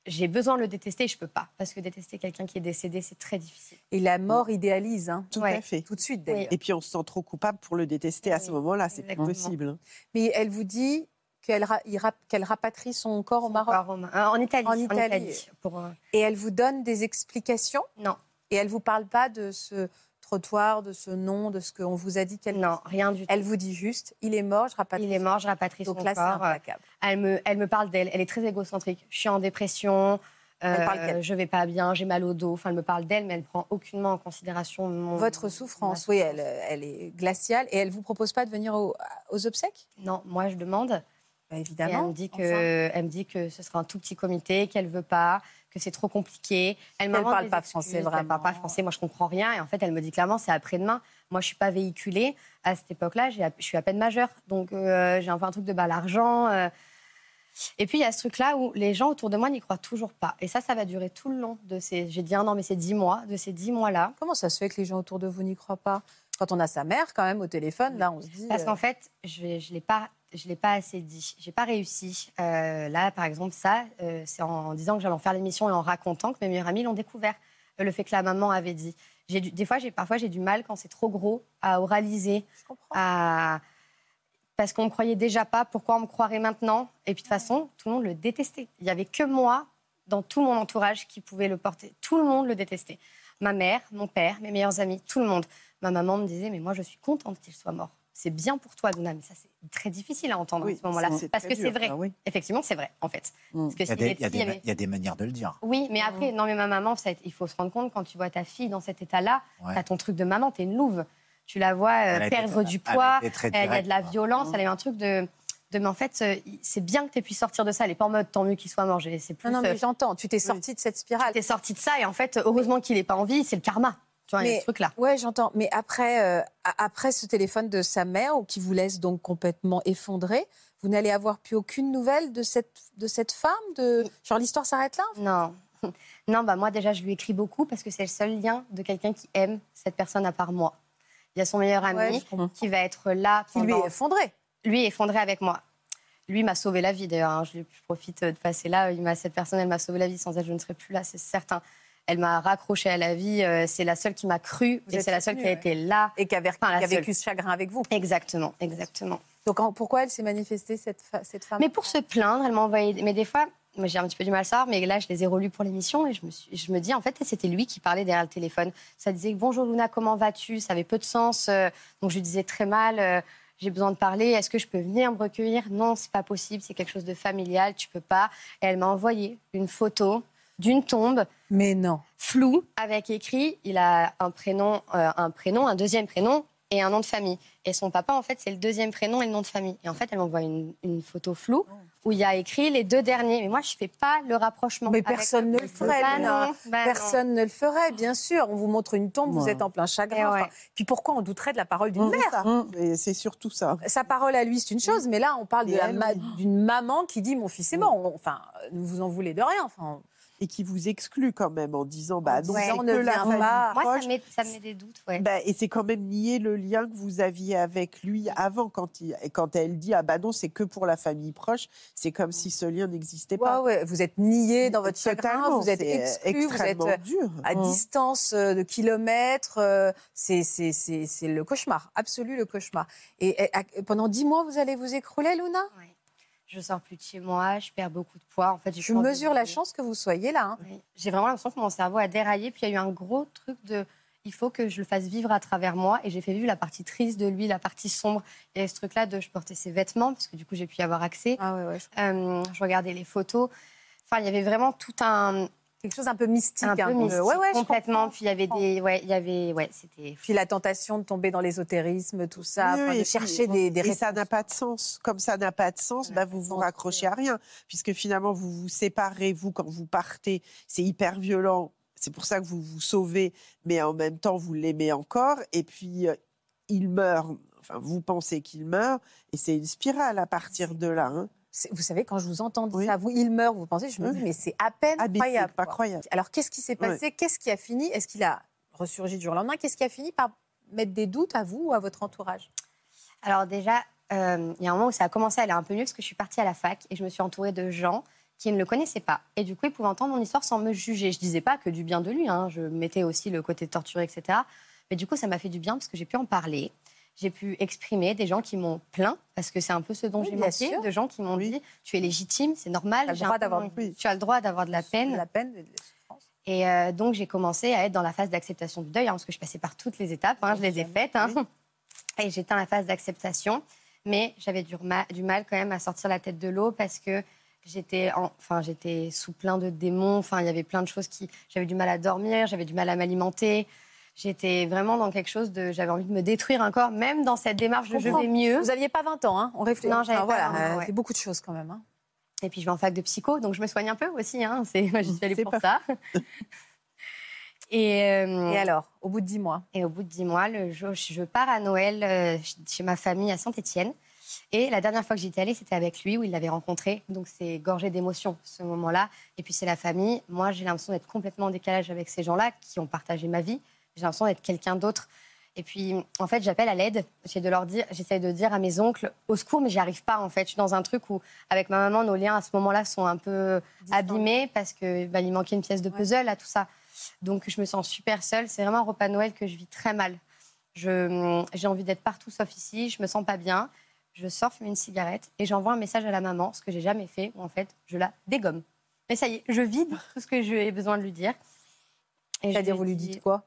J'ai besoin de le détester et je peux pas. Parce que détester quelqu'un qui est décédé, c'est très difficile.
Et la mort idéalise, hein.
Tout
Ouais.
à fait.
tout de suite d'ailleurs.
Et puis on se sent trop coupable pour le détester à ce moment-là, c'est plus
exactement.
possible. hein.
Mais elle vous dit qu'elle ra- rapatrie son corps au Maroc?
Ma- euh, en Italie.
En Italie.
pour, euh,
Et elle vous donne des explications?
Non,
Et elle vous parle pas de ce trottoir, de ce nom, de ce qu'on vous a dit qu'elle.
non, rien du tout.
Elle vous dit juste, il est mort, je rapatrie.
Il est mort, je rapatrie
Donc
son
là, c'est.
Elle me, elle me parle d'elle. Elle est très égocentrique. Je suis en dépression.
Elle
euh,
parle qu'elle.
je vais pas bien, j'ai mal au dos. Enfin, elle me parle d'elle, mais elle prend aucunement en considération mon,
Votre souffrance, oui, elle, elle est glaciale. Et elle vous propose pas de venir au- aux obsèques?
Non, moi je demande.
Bah,
Et elle
Évidemment.
me dit que,
enfin.
elle me dit que ce sera un tout petit comité, qu'elle veut pas, que c'est trop compliqué. Elle m'invente
parle pas
excuses,
français,
Elle parle pas
vraiment.
français, moi je comprends rien. Et en fait, elle me dit clairement, c'est après-demain. Moi, je suis pas véhiculée. À cette époque-là, j'ai- je suis à peine majeure, donc euh, j'ai un peu un truc de bah l'argent. euh. Et puis il y a ce truc-là où les gens autour de moi n'y croient toujours pas. Et ça, ça va durer tout le long de ces. J'ai dit un an, mais c'est dix mois. De ces dix mois-là,
Comment ça se fait que les gens autour de vous n'y croient pas? Quand on a sa mère, quand même, au téléphone, là, on se dit.
Parce
euh,
qu'en fait, je ne l'ai pas, je l'ai pas assez dit. J'ai pas réussi. Euh, là, par exemple, ça, euh, c'est en disant que j'allais en faire l'émission et en racontant que mes meilleurs amis l'ont découvert. Euh, le fait que la maman avait dit. Du- des fois, parfois j'ai du mal quand c'est trop gros à oraliser,
je
à parce qu'on me croyait déjà pas. Pourquoi on me croirait maintenant? Et puis de toute façon, tout le monde le détestait. Il y avait que moi dans tout mon entourage qui pouvait le porter. Tout le monde le détestait. Ma mère, mon père, mes meilleurs amis, tout le monde. Ma maman me disait, mais moi je suis contente qu'il soit mort. C'est bien pour toi, Luna. Mais ça, c'est très difficile à entendre
Oui,
à ce moment-là. Parce que c'est vrai.
ah oui.
Effectivement, c'est vrai, en fait.
Mm.
Parce que
Il y, a des,
est-
il y a
s'il
des-
y avait-
il y a des manières de le dire.
Oui, mais après, non, mais ma maman, ça, il faut se rendre compte quand tu vois ta fille dans cet état-là,
Ouais.
t'as ton truc de maman, t'es une louve. Tu la vois euh,
Elle a été-
perdre du poids, euh, il y a de la violence, elle a eu un truc de. de mais en fait, euh, c'est bien que tu pu sortir de ça. Elle n'est pas en mode tant mieux qu'il soit mort. C'est plus.
Non, non,
euh,
mais j'entends. Tu t'es sortie de cette spirale.
tu es sorti de ça et en fait, heureusement qu'il n'est pas en vie, c'est le karma. Tu vois, il y a
Mais-
ce truc-là.
Ouais, j'entends. Mais après, euh, après ce téléphone de sa mère, ou qui vous laisse donc complètement effondré, vous n'allez avoir plus aucune nouvelle de cette, de cette femme de... Genre, l'histoire s'arrête là
Non. Non, bah moi déjà, je lui écris beaucoup parce que c'est le seul lien de quelqu'un qui aime cette personne à part moi. Il y a son meilleur ami
Ouais,
qui va être là
Qui lui
pendant-
est effondré.
lui est effondré avec moi. Lui m'a sauvé la vie d'ailleurs. hein. Je, profite de passer là. Il m'a cette personne, elle m'a sauvé la vie. Sans elle, je ne serais plus là, c'est certain. Elle m'a raccroché à la vie. euh, c'est la seule qui m'a cru
Vous
et c'est la seule qui a
ouais.
été là.
Et qui a, ver-
Enfin, la
qui a
seule.
vécu ce chagrin avec vous.
Exactement, exactement.
Donc pourquoi elle s'est manifestée, cette, femme?
Mais pour se plaindre, elle m'a envoyé. Mais des fois, moi j'ai un petit peu du mal à savoir, mais là je les ai relus pour l'émission et je me, suis... je me dis en fait c'était lui qui parlait derrière le téléphone. Ça disait bonjour Luna, comment vas-tu? Ça avait peu de sens. euh, donc je lui disais très mal. euh, j'ai besoin de parler. Est-ce que je peux venir me recueillir? Non, c'est pas possible. C'est quelque chose de familial. Tu peux pas. Et elle m'a envoyé une photo d'une tombe
Mais non.
floue avec écrit il a un prénom, euh, un prénom, un deuxième prénom et un nom de famille. Et son papa, en fait, c'est le deuxième prénom et le nom de famille. Et en fait, elle m'envoie une, une photo floue où il y a écrit les deux derniers. Mais moi, je fais pas le rapprochement.
Mais personne ne le ferait,
Bah non, bah non.
Personne ne le ferait, bien sûr. On vous montre une tombe, vous êtes en plein chagrin.
ouais.
Enfin, Puis pourquoi on douterait de la parole d'une
C'est
mère?
Mmh.
Et C'est surtout ça.
Sa parole à lui, c'est une chose, mais là, on parle ma- d'une maman qui dit Mon fils est mort. Enfin, ne vous en voulez de rien. Enfin,
Et qui vous exclut quand même en disant bah non, c'est
ne
famille
pas.
Moi,
proche.
ça met, ça me met des doutes. Ouais.
Bah, et c'est quand même nier le lien que vous aviez avec lui avant, quand, il, et quand elle dit ah bah non, c'est que pour la famille proche, c'est comme si ce lien n'existait pas.
ouais, vous êtes nié dans votre chagrin,
Totalement,
vous êtes
c'est
exclu, vous êtes
extrêmement
euh,
dur.
à
Mmh.
distance euh, de kilomètres. euh, C'est c'est- c'est- c'est le cauchemar, absolu le cauchemar. Et, pendant dix mois, vous allez vous écrouler, Luna?
Ouais. Je sors plus de chez moi, je perds beaucoup de poids. En fait,
Je mesure la chance que vous soyez là. hein.
Oui. J'ai vraiment l'impression que mon cerveau a déraillé. Puis il y a eu un gros truc de. Il faut que je le fasse vivre à travers moi. Et j'ai fait vivre la partie triste de lui, la partie sombre. Il y a ce truc-là de je portais ses vêtements, parce que du coup, j'ai pu y avoir accès.
Ah ouais, ouais, je-
Euh, je regardais les photos. Enfin, il y avait vraiment tout un.
Quelque chose un peu mystique.
un peu
hein,
mystique,
ouais, ouais, je
complètement. Puis il y avait des. Ouais, il y avait. Ouais, c'était.
Puis la tentation de tomber dans l'ésotérisme, tout ça,
Oui,
enfin,
oui,
de
puis-
chercher des, des
Et ça n'a pas de sens. Comme ça n'a pas de sens,
Ouais,
bah, vous vous raccrochez à rien. Puisque finalement, vous vous séparez, vous, quand vous partez. C'est hyper violent. C'est pour ça que vous vous sauvez, mais en même temps, vous l'aimez encore. Et puis, euh, il meurt. Enfin, vous pensez qu'il meurt. Et c'est une spirale à partir de là. hein.
Vous savez, quand je vous entends dire
Oui.
ça, vous, il meurt, vous pensez, je me
Oui.
dis, mais c'est à peine
Ah,
croyable.
pas
quoi.
croyable.
Alors, qu'est-ce qui s'est passé? Qu'est-ce qui a fini? Est-ce qu'il a ressurgi du jour au lendemain? Qu'est-ce qui a fini par mettre des doutes à vous ou à votre entourage?
Alors déjà, euh, il y a un moment où ça a commencé à aller un peu mieux parce que je suis partie à la fac et je me suis entourée de gens qui ne le connaissaient pas. Et du coup, ils pouvaient entendre mon histoire sans me juger. Je disais pas que du bien de lui, hein. je mettais aussi le côté torturé, etc. Mais du coup, ça m'a fait du bien parce que j'ai pu en parler. J'ai pu exprimer des gens qui m'ont plaint, parce que c'est un peu ce dont
Oui,
j'ai manqué,
sûr.
de gens qui m'ont dit Tu es légitime, c'est normal.
Tu as le droit d'avoir-
mon-
oui.
Tu as le droit d'avoir de la peine.
La peine de de souffrance.
Et euh, donc, j'ai commencé à être dans la phase d'acceptation du deuil, hein, parce que je passais par toutes les étapes, hein, je les ai faites. hein. Et j'étais dans la phase d'acceptation, mais j'avais du, du mal quand même à sortir la tête de l'eau parce que j'étais en- enfin, j'étais sous plein de démons. Enfin, il y avait plein de choses qui. J'avais du mal à dormir, j'avais du mal à m'alimenter. J'étais vraiment dans quelque chose de. J'avais envie de me détruire encore, même dans cette démarche de je vais mieux.
Vous n'aviez pas 20 ans, hein On réfléchit.
Non, j'avais pas
voilà,
20 ans,
euh,
ouais.
beaucoup de choses quand même. hein.
Et puis je vais en fac de psycho, donc je me soigne un peu aussi. Hein. C'est, moi, j'y suis allée pour ça. Et, euh,
Et alors, au bout de 10 mois?
Et au bout de dix mois, le jour, je pars à Noël euh, chez ma famille à Saint-Étienne. Et la dernière fois que j'y étais allée, c'était avec lui, où il l'avait rencontré. Donc c'est gorgé d'émotions, ce moment-là. Et puis c'est la famille. Moi, j'ai l'impression d'être complètement en décalage avec ces gens-là qui ont partagé ma vie. J'ai l'impression d'être quelqu'un d'autre. Et puis, en fait, j'appelle à l'aide. J'essaie de leur dire, j'essaie de dire à mes oncles au secours, mais j'y arrive pas. En fait, je suis dans un truc où, avec ma maman, nos liens à ce moment-là sont un peu abîmés parce que bah, il manquait une pièce de
Ouais.
puzzle à tout ça. Donc, je me sens super seule. C'est vraiment un repas de Noël que je vis très mal. Je- J'ai envie d'être partout sauf ici. Je me sens pas bien. Je sors fumer une cigarette et j'envoie un message à la maman, ce que j'ai jamais fait, où en fait, je la dégomme. Mais ça y est, je vide tout ce que j'ai besoin de lui dire. Et
C'est-à-dire, vous lui dites quoi?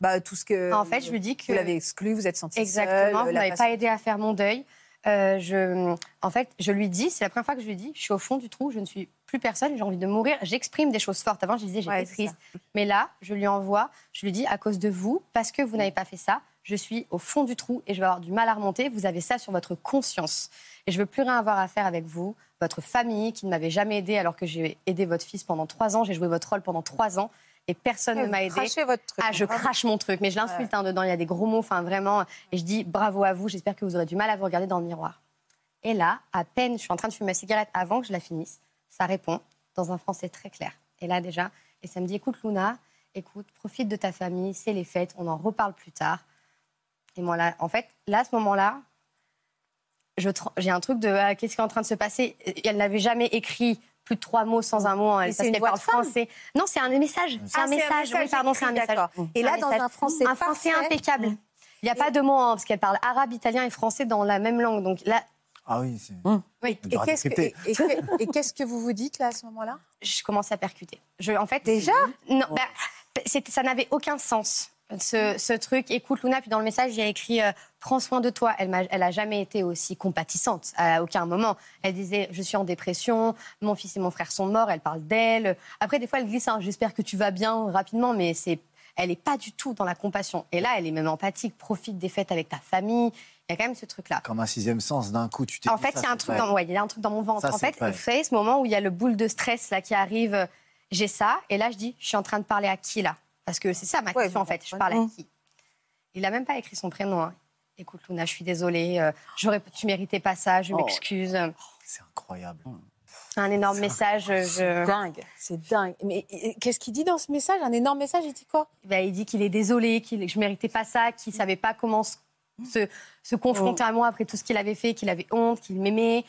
Bah, Tout ce que.
En fait, je lui dis que
Vous l'avez exclu, vous êtes senti
Exactement,
seule,
vous n'avez
façon-
pas aidé à faire mon deuil. Euh, je, en fait, je lui dis, c'est la première fois que je lui dis, je suis au fond du trou, je ne suis plus personne, j'ai envie de mourir. J'exprime des choses fortes. Avant, je disais, j'étais
Ouais,
triste. Mais là, je lui envoie, je lui dis, à cause de vous, parce que vous n'avez pas fait ça, je suis au fond du trou et je vais avoir du mal à remonter. Vous avez ça sur votre conscience. Et je veux plus rien avoir à faire avec vous, votre famille qui ne m'avait jamais aidé alors que j'ai aidé votre fils pendant trois ans, j'ai joué votre rôle pendant trois ans et personne
Ouais,
ne m'a aidé.
votre truc.
Ah, je
Bravo.
crache mon truc, mais je l'insulte hein, dedans. Il y a des gros mots, enfin vraiment. Et je dis bravo à vous. J'espère que vous aurez du mal à vous regarder dans le miroir. Et là, à peine, je suis en train de fumer ma cigarette avant que je la finisse. Ça répond dans un français très clair. Et là déjà, et ça me dit écoute Luna, écoute, profite de ta famille, c'est les fêtes, on en reparle plus tard. Et moi là, en fait, là à ce moment-là, j'ai un truc de ah, qu'est-ce qui est en train de se passer? Et Elle n'avait jamais écrit plus de trois mots sans un mot hein,
c'est
qu'elle
voix
parle
de femme
français. Non, c'est un message. C'est
Ah,
un message. Oui, pardon, c'est un message.
Et là, dans
message.
un français
un français
parfait.
impeccable. Il n'y a pas de mots hein, parce qu'elle parle arabe, italien et français dans la même langue. Donc là,
Ah oui, c'est.
oui,
Et qu'est-ce que, et,
décrypter.
et que- et qu'est-ce que vous vous dites là à ce moment-là?
je commence à percuter. Je, en fait,
Déjà?
Non, bah, ça n'avait aucun sens. Ce, ce truc, écoute Luna, puis dans le message, il y a écrit euh, Prends soin de toi. Elle, m'a, elle a jamais été aussi compatissante, à aucun moment. Elle disait Je suis en dépression, mon fils et mon frère sont morts, elle parle d'elle. Après, des fois, elle glisse hein, J'espère que tu vas bien rapidement, mais c'est, elle n'est pas du tout dans la compassion. Et là, elle est même empathique, profite des fêtes avec ta famille. Il y a quand même ce truc-là.
Comme un sixième sens, d'un coup, tu t'es
En fait, il y a un truc dans, ouais, y a un truc dans mon ventre.
Ça,
en fait, vous savez, ce moment où il y a le boule de stress là qui arrive, euh, j'ai ça, et là je dis, je suis en train de parler à qui là? Parce que c'est ça ma question en fait. Je parle à qui? Il a même pas écrit son prénom. hein. Écoute Luna, je suis désolée, euh, j'aurais, tu méritais pas ça, je
Oh.
m'excuse.
C'est incroyable.
Un énorme message. Je...
Dingue, c'est dingue. Mais qu'est-ce qu'il dit dans ce message? Un énorme message, il dit quoi?
Ben, il dit qu'il est désolé, qu'il, que je méritais pas ça, qu'il savait pas comment se, se, se confronter
Oh.
à moi après tout ce qu'il avait fait, qu'il avait honte, qu'il m'aimait.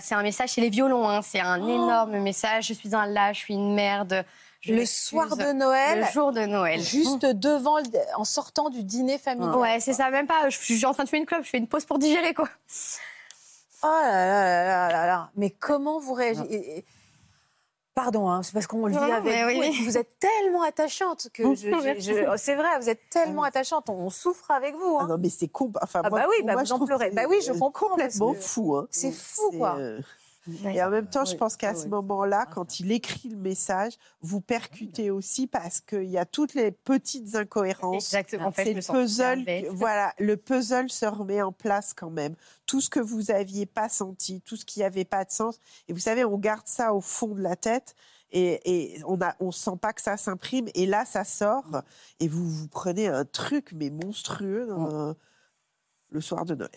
C'est un message chez les violons, hein, c'est un énorme message. Je suis un lâche, je suis une merde. Je
Le soir de Noël,
Le jour de Noël.
juste devant, le- en sortant du dîner familial.
Ouais, c'est ça, même pas. Je suis en train de fumer une clope, je fais une pause pour digérer, quoi.
Oh là là là là là là. Mais comment vous réagissez Pardon, hein, c'est parce qu'on le vit avec vous.
oui.
et que Vous êtes tellement attachante que je, je- je- c'est vrai, vous êtes tellement attachante. On souffre avec vous.
Ah
hein.
non, mais c'est com- enfin,
Ah
moi,
bah oui, bah
moi,
vous en pleurez. Bah
c'est,
oui, je
euh,
comprends,
Complètement
que
fou. Hein.
c'est fou, quoi.
euh, Et en même temps, je pense qu'à
oui.
ce moment-là, quand il écrit le message, vous percutez aussi parce qu'il y a toutes les petites incohérences.
Exactement. En fait,
le puzzle, voilà, le puzzle se remet en place quand même. Tout ce que vous aviez pas senti, tout ce qui avait pas de sens. Et vous savez, on garde ça au fond de la tête et, et on a, on sent pas que ça s'imprime. Et là, ça sort et vous vous prenez un truc mais monstrueux dans- le soir de Noël.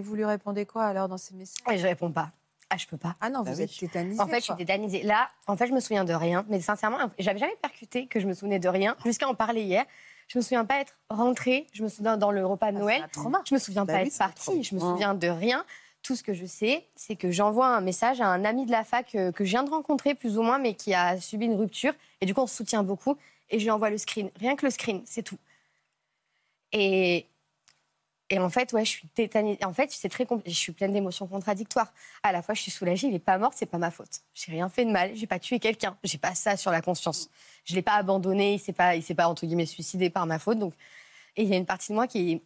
Vous lui répondez quoi alors dans ces messages?
Et je réponds pas. Ah, je peux pas.
Ah non,
Bah
vous
oui.
êtes tétanisée.
En fait, je suis tétanisée. Là, en fait, je me souviens de rien. Mais sincèrement, j'avais jamais percuté que je me souvenais de rien jusqu'à en parler hier. Je me souviens pas être rentrée. Je me souviens dans le repas de
Ah,
Noël. Je me souviens
Bah
pas
oui,
être partie. Je me
Mmh.
souviens de rien. Tout ce que je sais, c'est que j'envoie un message à un ami de la fac euh, que je viens de rencontrer plus ou moins, mais qui a subi une rupture. Et du coup, on se soutient beaucoup. Et je lui envoie le screen. Rien que le screen, c'est tout. Et, et en fait, ouais, je suis tétanisée. En fait, c'est très compl- Je suis pleine d'émotions contradictoires. À la fois, je suis soulagée. Il n'est pas mort, c'est pas ma faute. J'ai rien fait de mal. J'ai pas tué quelqu'un. J'ai pas ça sur la conscience. Je l'ai pas abandonné. Il s'est pas, il s'est pas entre guillemets suicidé par ma faute. Donc, et il y a une partie de moi qui est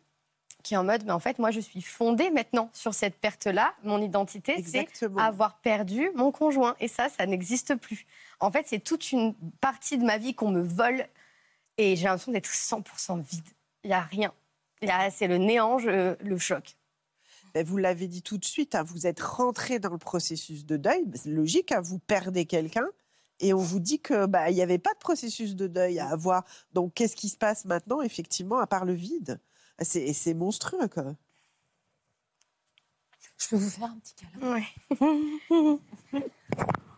qui est en mode, mais en fait, moi, je suis fondée maintenant sur cette perte-là. Mon identité, c'est avoir perdu mon conjoint. Et ça, ça n'existe plus. En fait, c'est toute une partie de ma vie qu'on me vole. Et j'ai l'impression d'être 100% vide. Il n'y a rien. C'est le néant, je- le choc.
Ben, vous l'avez dit tout de suite, hein, vous êtes rentré dans le processus de deuil. Ben, C'est logique, hein, vous perdez quelqu'un et on vous dit que bah, il n'y avait pas de processus de deuil à avoir. Donc qu'est-ce qui se passe maintenant, effectivement, à part le vide? C'est et c'est monstrueux, quoi.
Je peux vous faire un petit câlin?
Ouais.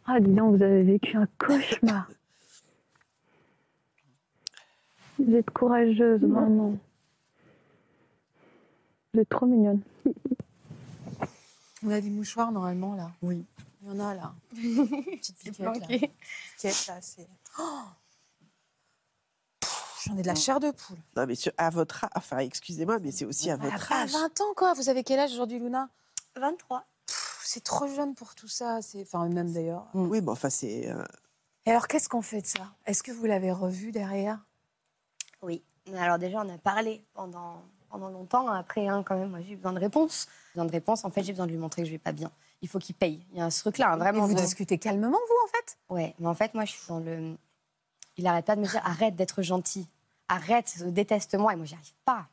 Ah, dis donc, vous avez vécu un cauchemar. Vous êtes courageuse, vraiment. Vous êtes trop mignonne.
On a des mouchoirs normalement là.
Oui.
Il y en a là. Petite piquette là.
planqué.
Piquette, là, c'est. Oh J'en ai de la chair de poule.
Non, mais sur- à votre âge, enfin, excusez-moi, mais c'est aussi à votre
À
âge.
20 ans quoi. Vous avez quel âge aujourd'hui, Luna?
23.
Pff, C'est trop jeune pour tout ça. C'est enfin même d'ailleurs.
Oui, mais enfin, c'est. euh,
Et alors qu'est-ce qu'on fait de ça? Est-ce que vous l'avez revu derrière?
Oui. Alors déjà, on a parlé pendant, pendant longtemps. Après, hein, quand même, moi, j'ai eu besoin de réponses. Besoin de réponses. En fait, j'ai besoin de lui montrer que je vais pas bien. Il faut qu'il paye. Il y a ce truc-là, hein,
Et
vraiment.
vous discutez calmement vous en fait?
Ouais, mais en fait, moi, je suis dans le. Il arrête pas de me dire arrête d'être gentil, arrête, déteste-moi. Et moi, j'y arrive pas.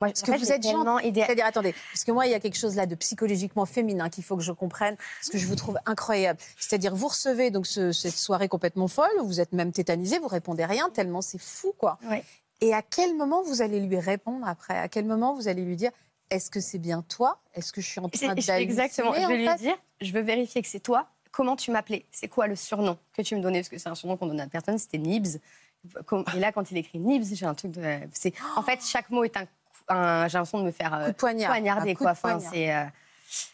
Moi,
Parce que
fait,
vous
j'ai
êtes
tellement idéal-
C'est-à-dire, attendez, parce que moi, il y a quelque chose là de psychologiquement féminin qu'il faut que je comprenne, ce que je vous trouve incroyable. C'est-à-dire, vous recevez donc ce- cette soirée complètement folle, vous êtes même tétanisé, vous répondez rien, tellement c'est fou, quoi.
Ouais.
Et à quel moment vous allez lui répondre après? À quel moment vous allez lui dire est-ce que c'est bien toi? Est-ce que je suis en train d'halluciner
Exactement. Je vais lui
fait?
dire je veux vérifier que c'est toi. Comment tu m'appelais? C'est quoi le surnom que tu me donnais? Parce que c'est un surnom qu'on donne à personne, c'était Nibs. Et là, quand il écrit Nibs, j'ai un truc de. En fait, chaque mot est un. coup- un- J'ai l'impression de me faire
Coup
euh,
de poignard.
poignarder,
coup
quoi.
de
Enfin,
poignard.
c'est. euh,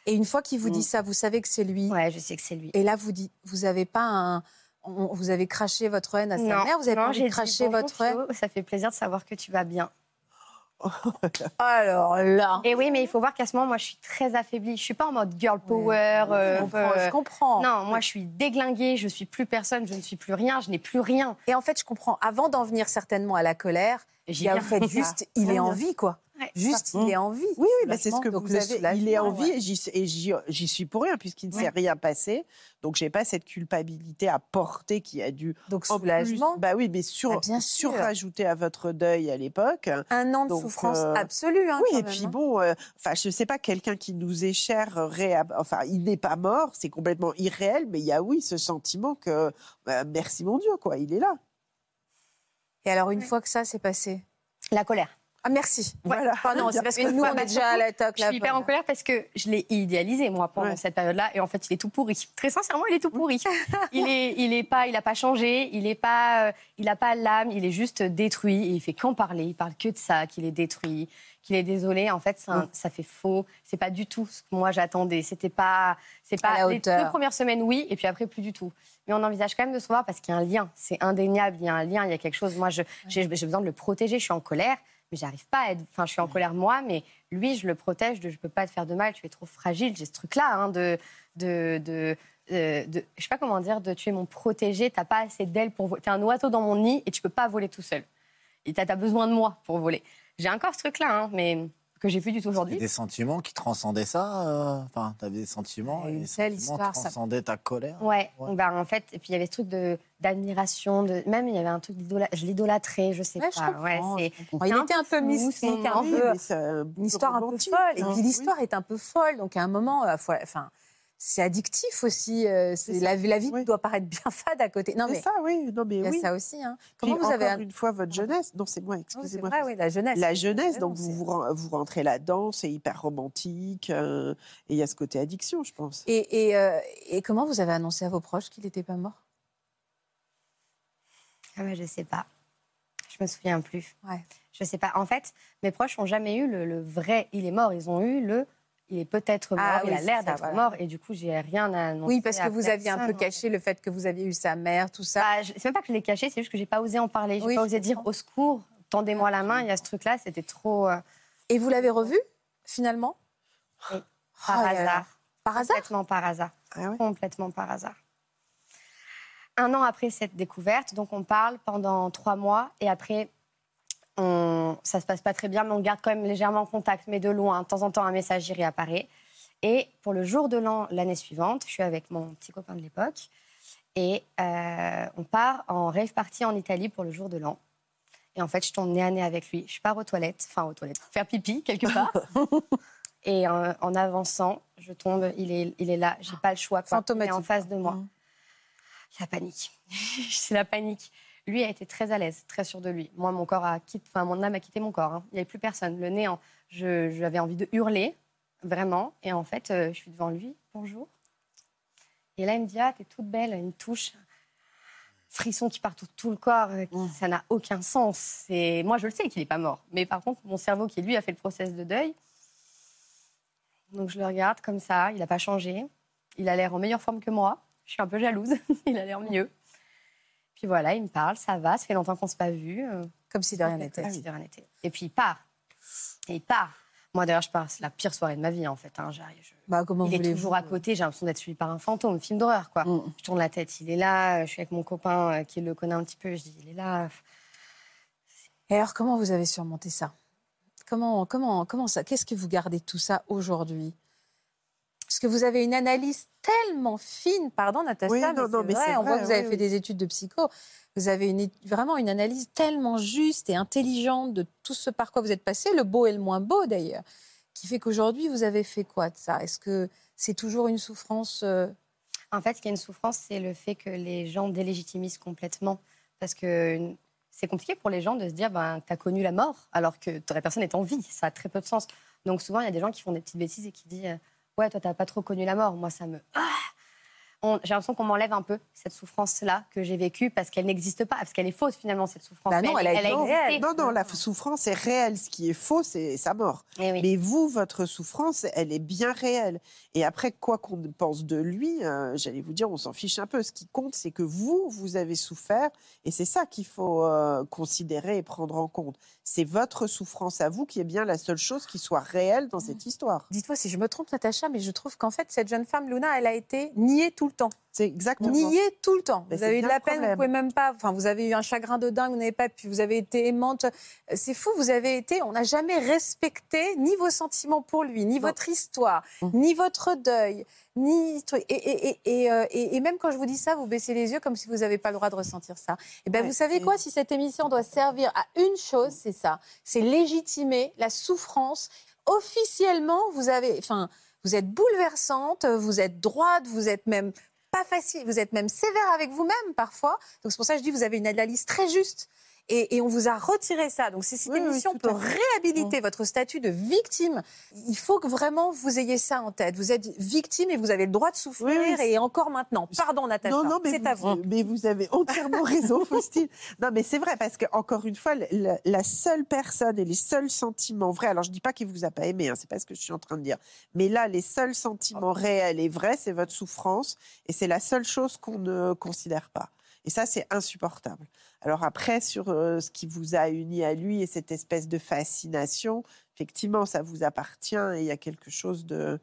Et une fois qu'il vous dit
Mm.
ça, vous savez que c'est lui?
Ouais, je sais que c'est lui.
Et là, vous dites, vous avez pas un, on- vous avez craché votre haine à sa
non,
mère, vous avez
non,
pas envie de cracher votre haine?
Ça fait plaisir de savoir que tu vas bien.
Alors là,
Et oui, mais il faut voir qu'à ce moment, moi, je suis très affaiblie. Je suis pas en mode girl power. Euh,
je comprends.
euh,
je comprends.
Non, moi, je suis déglinguée. Je suis plus personne. Je ne suis plus rien. Je n'ai plus rien.
Et en fait, je comprends. Avant d'en venir certainement à la colère, il y a fait juste, il est en vie, quoi.
Ouais.
Juste, il est en vie.
Oui, oui, bah, c'est ce que
Donc,
vous avez. Il est en vie
ouais.
et j'y- suis pour rien puisqu'il ne s'est
Ouais.
rien passé. Donc, j'ai pas cette culpabilité à porter qui a dû.
Donc,
en
soulagement.
plus- bah oui, mais sur,
Ah,
surrajouter à votre deuil à l'époque.
Un an de
Donc,
souffrance
euh,
absolue. hein,
oui,
quand
et
même,
puis
hein.
bon, euh, enfin, je sais pas, quelqu'un qui nous est cher, euh, enfin, il n'est pas mort, c'est complètement irréel, mais il y a oui ce sentiment que, bah, merci mon Dieu, quoi, il est là.
Et alors, une fois que ça s'est passé?
La colère.
Ah, merci.
Voilà.
Non, c'est parce que nous, on est déjà à la toque.
Je suis hyper en colère parce que je l'ai idéalisé moi pendant
Ouais.
cette période-là et en fait il est tout pourri. Très sincèrement, il est tout pourri. il est, il est pas, il a pas changé, il est pas, euh, il a pas l'âme, il est juste détruit. Et il fait qu'en parler, il parle que de ça, qu'il est détruit, qu'il est désolé. En fait, c'est un- ça fait faux. C'est pas du tout ce que moi j'attendais. C'était pas, c'est
À
pas
la
les
hauteur.
deux premières semaines oui et puis après plus du tout. Mais on envisage quand même de se voir parce qu'il y a un lien. C'est indéniable, il y a un lien, il y a quelque chose. Moi, j'ai besoin de le protéger. Je suis en colère mais j'arrive pas à être. Enfin, je suis en colère moi, mais lui, je le protège de je peux pas te faire de mal, tu es trop fragile. J'ai ce truc-là hein, de, de, de, euh, de- je sais pas comment dire, de tu es mon protégé, t'as pas assez d'ailes pour voler. T'es un oiseau dans mon nid et tu peux pas voler tout seul. Et t'as as besoin de moi pour voler. J'ai encore ce truc-là, hein, mais que j'ai plus du tout aujourd'hui.
des sentiments qui transcendaient ça. euh, Enfin, tu avais des sentiments.
Ouais,
et
une telle ça-
ta colère.
Ouais,
Ouais.
bah, en fait, et puis il y avait ce truc de d'admiration, de même il y avait un truc je l'idolâtrais, je sais
Ouais, je
pas.
comprends,
c'est.
Il était un peu mystique, un peu. Une histoire un peu folle. Et
hein.
puis
Oui.
l'histoire est un peu folle. Donc à un moment, euh, enfin, c'est addictif aussi. euh, c'est- la, la vie
oui.
doit paraître bien fade à côté. Non,
C'est
mais
ça, oui, non mais
il y a
oui.
ça aussi. hein.
Puis
Comment vous avez. un-
une fois votre jeunesse Non, c'est moi, excusez-moi.
vrai, oui, la jeunesse.
La jeunesse, donc vous, vous ren- vous rentrez là-dedans, c'est hyper romantique, euh, et il y a ce côté addiction, je pense.
Et, et, euh, et comment vous avez annoncé à vos proches qu'il n'était pas mort?
Ah bah, je sais pas. Je me souviens plus.
Ouais.
Je sais pas. En fait, mes proches n'ont jamais eu le, le vrai il est mort. Ils ont eu le il est peut-être mort,
Ah
il
oui,
a l'air d'être
voilà.
mort. Et du coup, j'ai rien à annoncer.
Oui, parce que vous aviez un peu caché le fait que vous aviez eu sa mère, tout ça.
Bah, c'est même pas que je l'ai caché, c'est juste que j'ai pas osé en parler. J'ai
Oui,
pas osé dire au secours, tendez-moi la main. Il y a ce truc-là, c'était trop euh,
Et vous l'avez revu finalement?
Oui,
Oh
par hasard.
Par hasard?
Complètement par hasard.
Ah ouais
Complètement par hasard. Un an après cette découverte, donc on parle pendant trois mois et après, on, ça se passe pas très bien, mais on garde quand même légèrement contact, mais de loin. De temps en temps, un message y réapparaît. Et pour le jour de l'an, l'année suivante, je suis avec mon petit copain de l'époque et euh, on part en rave party en Italie pour le jour de l'an. Et en fait, je tombe nez à nez avec lui. Je pars aux toilettes, enfin aux toilettes, faire pipi quelque part. Et euh, en avançant, je tombe, il est, il est là, j'ai pas le choix. Quoi. Il est en face de moi.
Mhm.
La panique. C'est la panique. Lui a été très à l'aise, très sûr de lui. Moi, mon corps a quitté, enfin, mon âme a quitté mon corps. hein. Il n'y avait plus personne. Le néant. Je- J'avais envie de hurler, vraiment. Et en fait, euh, je suis devant lui. Bonjour. Et là, il me dit Ah, t'es toute belle. Il me touche. Frisson qui part tout, tout le corps. euh, qui- Ça n'a aucun sens. Et moi, je le sais qu'il n'est pas mort. Mais par contre, mon cerveau, qui lui a fait le process de deuil, donc je le regarde comme ça. Il n'a pas changé. Il a l'air en meilleure forme que moi. Je suis un peu jalouse. il a l'air mieux. Puis voilà, il me parle, ça va, ça fait longtemps qu'on ne s'est pas vu. euh,
Comme si de rien
Comme
n'était.
si de rien n'était. Et puis il part. Et il part. Moi d'ailleurs, je pars, c'est la pire soirée de ma vie en fait. hein. Je-
Bah, comment
Il est toujours à côté, j'ai l'impression d'être suivi par un fantôme, film d'horreur quoi.
Mm.
Je tourne la tête, il est là, je suis avec mon copain euh, qui le connaît un petit peu, je dis il est là.
Et alors, comment vous avez surmonté ça? Comment, comment, comment ça Qu'est-ce que vous gardez de tout ça aujourd'hui? Parce que vous avez une analyse tellement fine, pardon Natacha,
Oui,
mais
non, mais
vrai,
c'est
on voit
vrai,
que vous avez
oui,
fait
oui.
des études de psycho. Vous avez une, vraiment une analyse tellement juste et intelligente de tout ce par quoi vous êtes passé, le beau et le moins beau d'ailleurs, qui fait qu'aujourd'hui, vous avez fait quoi de ça? Est-ce que c'est toujours une souffrance euh,
En fait, ce qui est une souffrance, c'est le fait que les gens délégitimisent complètement. Parce que une- c'est compliqué pour les gens de se dire ben, tu as connu la mort alors que la personne est en vie. Ça a très peu de sens. Donc souvent, il y a des gens qui font des petites bêtises et qui disent euh, Ouais, toi, tu n'as pas trop connu la mort. Moi, ça me. Ah j'ai l'impression qu'on m'enlève un peu cette souffrance-là que j'ai vécue parce qu'elle n'existe pas, parce qu'elle est fausse finalement, cette souffrance.
Bah non, elle
Non, non, non, la souffrance est réelle. Ce qui est faux, c'est sa mort.
Eh oui.
Mais vous, votre souffrance, elle est bien réelle. Et après, quoi qu'on pense de lui, euh, j'allais vous dire, on s'en fiche un peu. Ce qui compte, c'est que vous, vous avez souffert. Et c'est ça qu'il faut euh, considérer et prendre en compte. C'est votre souffrance à vous qui est bien la seule chose qui soit réelle dans cette histoire.
Dites-moi si je me trompe, Natacha, mais je trouve qu'en fait, cette jeune femme, Luna, elle a été niée tout le temps.
C'est exactement.
Niée tout le temps. Vous avez eu de la peine, vous
problème.
pouvez même pas. Enfin, vous avez eu un chagrin de dingue, vous n'avez pas pu. Vous avez été aimante. Euh, C'est fou, vous avez été. On n'a jamais respecté ni vos sentiments pour lui, ni
Non.
votre histoire,
Mm.
ni votre deuil, ni. Et, et, et, et, euh, et- et même quand je vous dis ça, vous baissez les yeux comme si vous n'avez pas le droit de ressentir ça. Et ben,
Ouais,
vous savez quoi Si cette émission doit servir à une chose, c'est ça. C'est légitimer la souffrance. Officiellement, vous avez. Enfin, vous êtes bouleversante, vous êtes droite, vous êtes même pas facile, vous êtes même sévère avec vous-même parfois. Donc c'est pour ça que je dis vous avez une analyse très juste. Et, et on vous a retiré ça. Donc si cette
Oui,
émission peut réhabiliter votre statut de victime, il faut que vraiment vous ayez ça en tête. Vous êtes victime et vous avez le droit de souffrir et encore maintenant. Pardon Natacha,
Non, non, mais
c'est à
vous,
vous.
mais vous avez entièrement raison, Faustine. Non, mais c'est vrai, parce que encore une fois, la, la seule personne et les seuls sentiments vrais, alors je dis pas qu'il vous a pas aimé, hein, c'est pas ce que je suis en train de dire, mais là, les seuls sentiments réels et vrais, c'est votre souffrance, et c'est la seule chose qu'on ne considère pas. Et ça, c'est insupportable. Alors après, sur euh, ce qui vous a uni à lui et cette espèce de fascination, effectivement, ça vous appartient et il y a quelque chose de,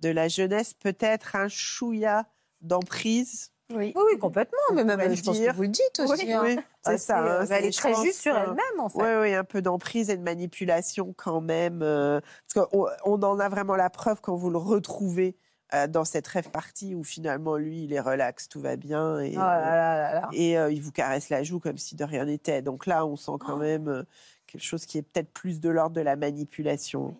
de la jeunesse, peut-être un chouïa d'emprise.
Oui.
Oui, complètement. Mais même,
le
je pense que
dire.
vous le dites aussi.
Oui,
hein.
oui, c'est ça.
euh,
hein,
elle est très
pense,
juste sur
euh,
elle-même, en fait.
Oui, oui, un peu d'emprise et de manipulation quand même. euh, parce qu'on on en a vraiment la preuve quand vous le retrouvez euh, dans cette rêve partie où finalement lui, il est relax, tout va bien. Et,
Oh là là là là.
euh, et euh, il vous caresse la joue comme si de rien n'était. Donc là, on sent quand même euh, quelque chose qui est peut-être plus de l'ordre de la manipulation.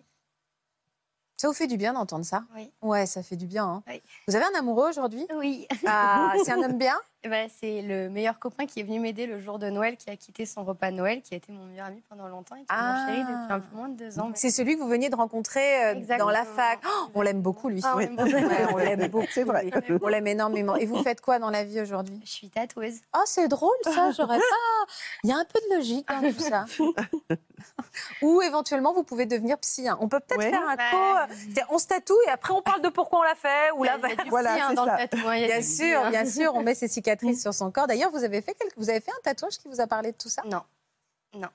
Ça vous fait du bien d'entendre ça?
Oui.
Ouais, ça fait du bien. hein.
Oui.
Vous avez un amoureux aujourd'hui?
Oui.
Ah, c'est un homme bien?
Ben, c'est le meilleur copain qui est venu m'aider le jour de Noël, qui a quitté son repas de Noël, qui a été mon meilleur ami pendant longtemps et qui est
Ah.
mon chéri depuis un peu moins de deux ans.
C'est celui que vous veniez de rencontrer euh, dans la fac. Oh, on l'aime beaucoup, lui.
Ah, on
Oui.
l'aime beaucoup.
Ouais, on l'aime beaucoup.
C'est vrai.
On l'aime énormément. Et vous faites quoi dans la vie aujourd'hui?
Je suis tatoueuse.
Oh, c'est drôle, ça. J'aurais pas. Il y a un peu de logique dans tout ça. Ou éventuellement, vous pouvez devenir psy. hein. On peut peut-être
Ouais.
faire un
Ouais.
co. c'est- On se tatoue et après, on parle de pourquoi on l'a fait. Ou là,
Il y a du
Voilà,
psy, hein,
c'est
dans
ça.
hein,
Bien sûr,
hein.
bien sûr, on met ses cicatrices sur son corps. D'ailleurs, vous avez fait quelque... vous avez fait un tatouage qui vous a parlé de tout ça?
Non. Non.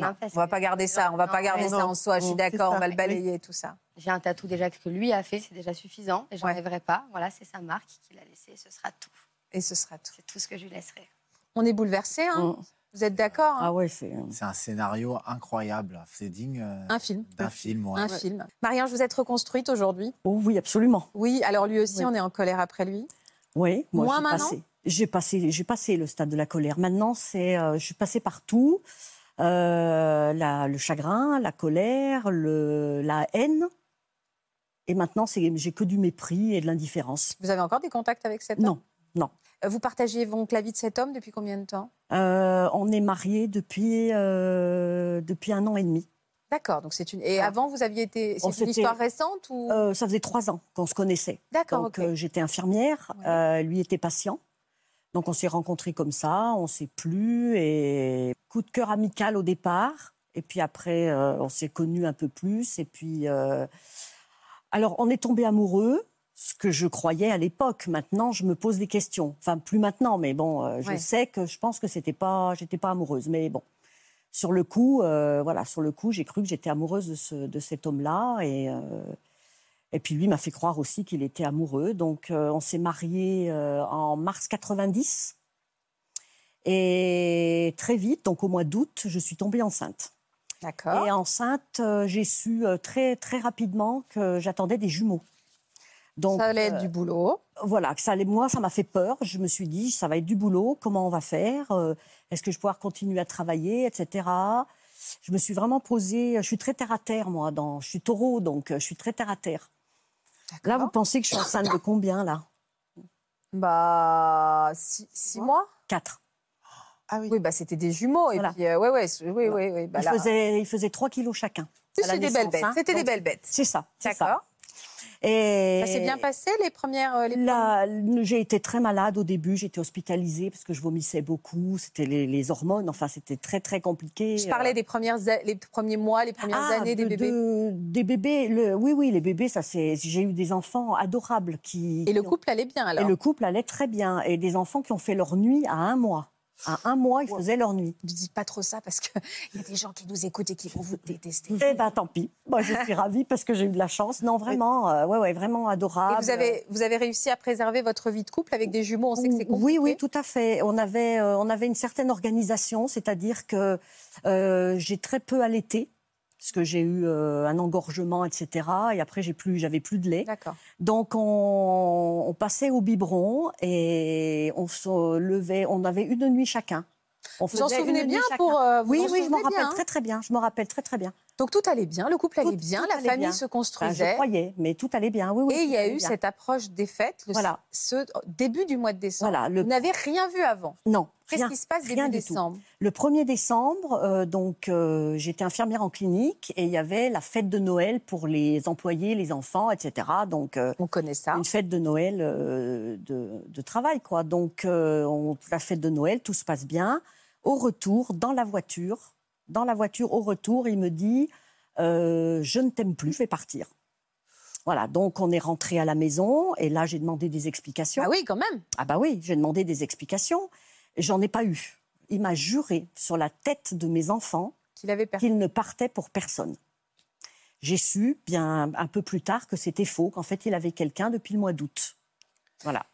On va pas garder ça, on va
Non,
pas garder
non,
ça en soi. Je suis d'accord, on va le
oui.
balayer tout ça.
J'ai un tatou déjà que lui a fait, c'est déjà suffisant. Et
Ouais.
j'enlèverai pas. Voilà, c'est sa marque qu'il a laissée. Ce sera tout.
Et ce sera tout.
C'est tout ce que je lui laisserai.
On est bouleversés, hein?
Mm.
Vous êtes d'accord hein?
Ah ouais, c'est.
C'est un scénario incroyable. C'est digne euh,
Un film.
d'un film. ouais.
Un film. Marianne, vous êtes reconstruite aujourd'hui?
Oh oui, absolument.
Oui, alors lui aussi,
Oui.
on est en colère après lui.
Oui, moi j'ai
maintenant
passé. J'ai passé, j'ai passé le stade de la colère. Maintenant, c'est, euh, je suis passée partout. Euh, la- le chagrin, la colère, le, la haine. Et maintenant, c'est, j'ai que du mépris et de l'indifférence.
Vous avez encore des contacts avec cet homme?
Non, non.
Euh, Vous partagez donc la vie de cet homme depuis combien de temps?
Euh, on est mariés depuis, euh, depuis un an et demi.
D'accord, donc c'est une. Et
Ah.
avant, vous aviez été. C'est une histoire récente ou?
Euh, ça faisait trois ans qu'on se connaissait.
D'accord,
Donc euh, j'étais infirmière,
Ouais.
euh, lui était patient. Donc on s'est rencontrés comme ça, on s'est plu et coup de cœur amical au départ. Et puis après, on s'est connus un peu plus. Et puis, alors on est tombé amoureux, ce que je croyais à l'époque. Maintenant, je me pose des questions. Enfin, plus maintenant, mais bon, je
Ouais.
sais que je pense que c'était pas, j'étais pas amoureuse. Mais bon, sur le coup, euh, voilà, sur le coup, j'ai cru que j'étais amoureuse de, ce, de cet homme-là et. euh, et puis lui m'a fait croire aussi qu'il était amoureux. Donc euh, on s'est mariés en mars 90. Et très vite, donc au mois d'août, je suis tombée enceinte.
D'accord.
Et enceinte, j'ai su très très rapidement que j'attendais des jumeaux. Donc
ça allait être du boulot.
Voilà, que ça allait, moi, ça m'a fait peur. Je me suis dit, ça va être du boulot. Comment on va faire Euh, Est-ce que je vais pouvoir continuer à travailler, etc. Je me suis vraiment posée. Je suis très terre à terre, moi. Dans, je suis taureau, donc euh, je suis très terre à terre. Là, vous pensez que je suis enceinte de combien là?
Bah, six, six mois
Quatre.
Ah oui.
Oui, bah c'était des jumeaux. Et
Voilà.
puis, euh, ouais, ouais, oui, oui, oui. Bah,
ils,
là,
faisaient, ils faisaient 3 kilos chacun.
c'était des belles bêtes.
hein.
C'était des belles bêtes.
C'est ça.
D'accord.
Et
Ça s'est bien passé les premières. euh, Les
Là, j'ai été très malade au début. J'étais hospitalisée parce que je vomissais beaucoup. C'était les, les hormones. Enfin, c'était très très compliqué.
Je parlais des premières, les premiers mois, les premières
Ah,
années des
de-
bébés.
de- des bébés. le- oui, oui, les bébés, ça c'est. J'ai eu des enfants adorables qui.
Et le couple allait bien alors.
et le couple allait très bien. Et des enfants qui ont fait leur nuit à un mois. À un mois, ils faisaient leur nuit.
Ne dites pas trop ça parce qu'il y a des gens qui nous écoutent et qui vont vous détester.
Eh ben, tant pis. Moi, je suis ravie parce que j'ai eu de la chance. Non, vraiment, euh, ouais, ouais, vraiment
Et
adorable.
vous avez, vous avez réussi à préserver votre vie de couple avec des jumeaux. On sait que c'est compliqué.
Oui, oui, tout à fait. On avait, euh, on avait une certaine organisation, c'est-à-dire que euh, j'ai très peu allaité, parce que j'ai eu euh, un engorgement, etc. Et après, j'ai plus, j'avais plus de lait. Donc, on, on passait au biberon et on se levait. On avait une nuit chacun. On
Vous en souvenez bien
chacun.
pour. euh, vous
Oui, oui, je m'en rappelle
bien, hein
très très bien. Je me rappelle très très bien.
Donc tout allait bien, le couple allait bien, la
allait
famille
bien.
se
Enfin,
construisait.
je croyais, mais tout allait bien. Oui, oui.
et il y a eu
bien.
cette approche des fêtes, le,
Voilà.
ce début du mois de décembre.
Voilà, le-
Vous n'avez rien vu avant.
Non,
Qu'est-ce
rien.
qui se passe
rien
début
du tout.
décembre?
Le 1er décembre, euh, donc euh, j'étais infirmière en clinique et il y avait la fête de Noël pour les employés, les enfants, etc. Donc euh,
On connaît ça.
une fête de Noël de, de travail, quoi. Donc on- la fête de Noël, tout se passe bien. Au retour, dans la voiture, dans la voiture, au retour, il me dit euh, je ne t'aime plus, je vais partir. Voilà, donc on est rentré à la maison et là j'ai demandé des explications.
Ah oui, quand même.
Ah bah oui, j'ai demandé des explications. J'en ai pas eu. Il m'a juré sur la tête de mes enfants
Qu'il
ne partait pour personne. J'ai su bien un peu plus tard que c'était faux, qu'en fait il avait quelqu'un depuis le mois d'août. Voilà.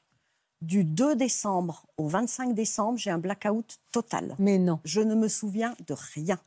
Du 2 décembre au 25 décembre, j'ai un blackout total.
Mais non.
Je ne me souviens de rien.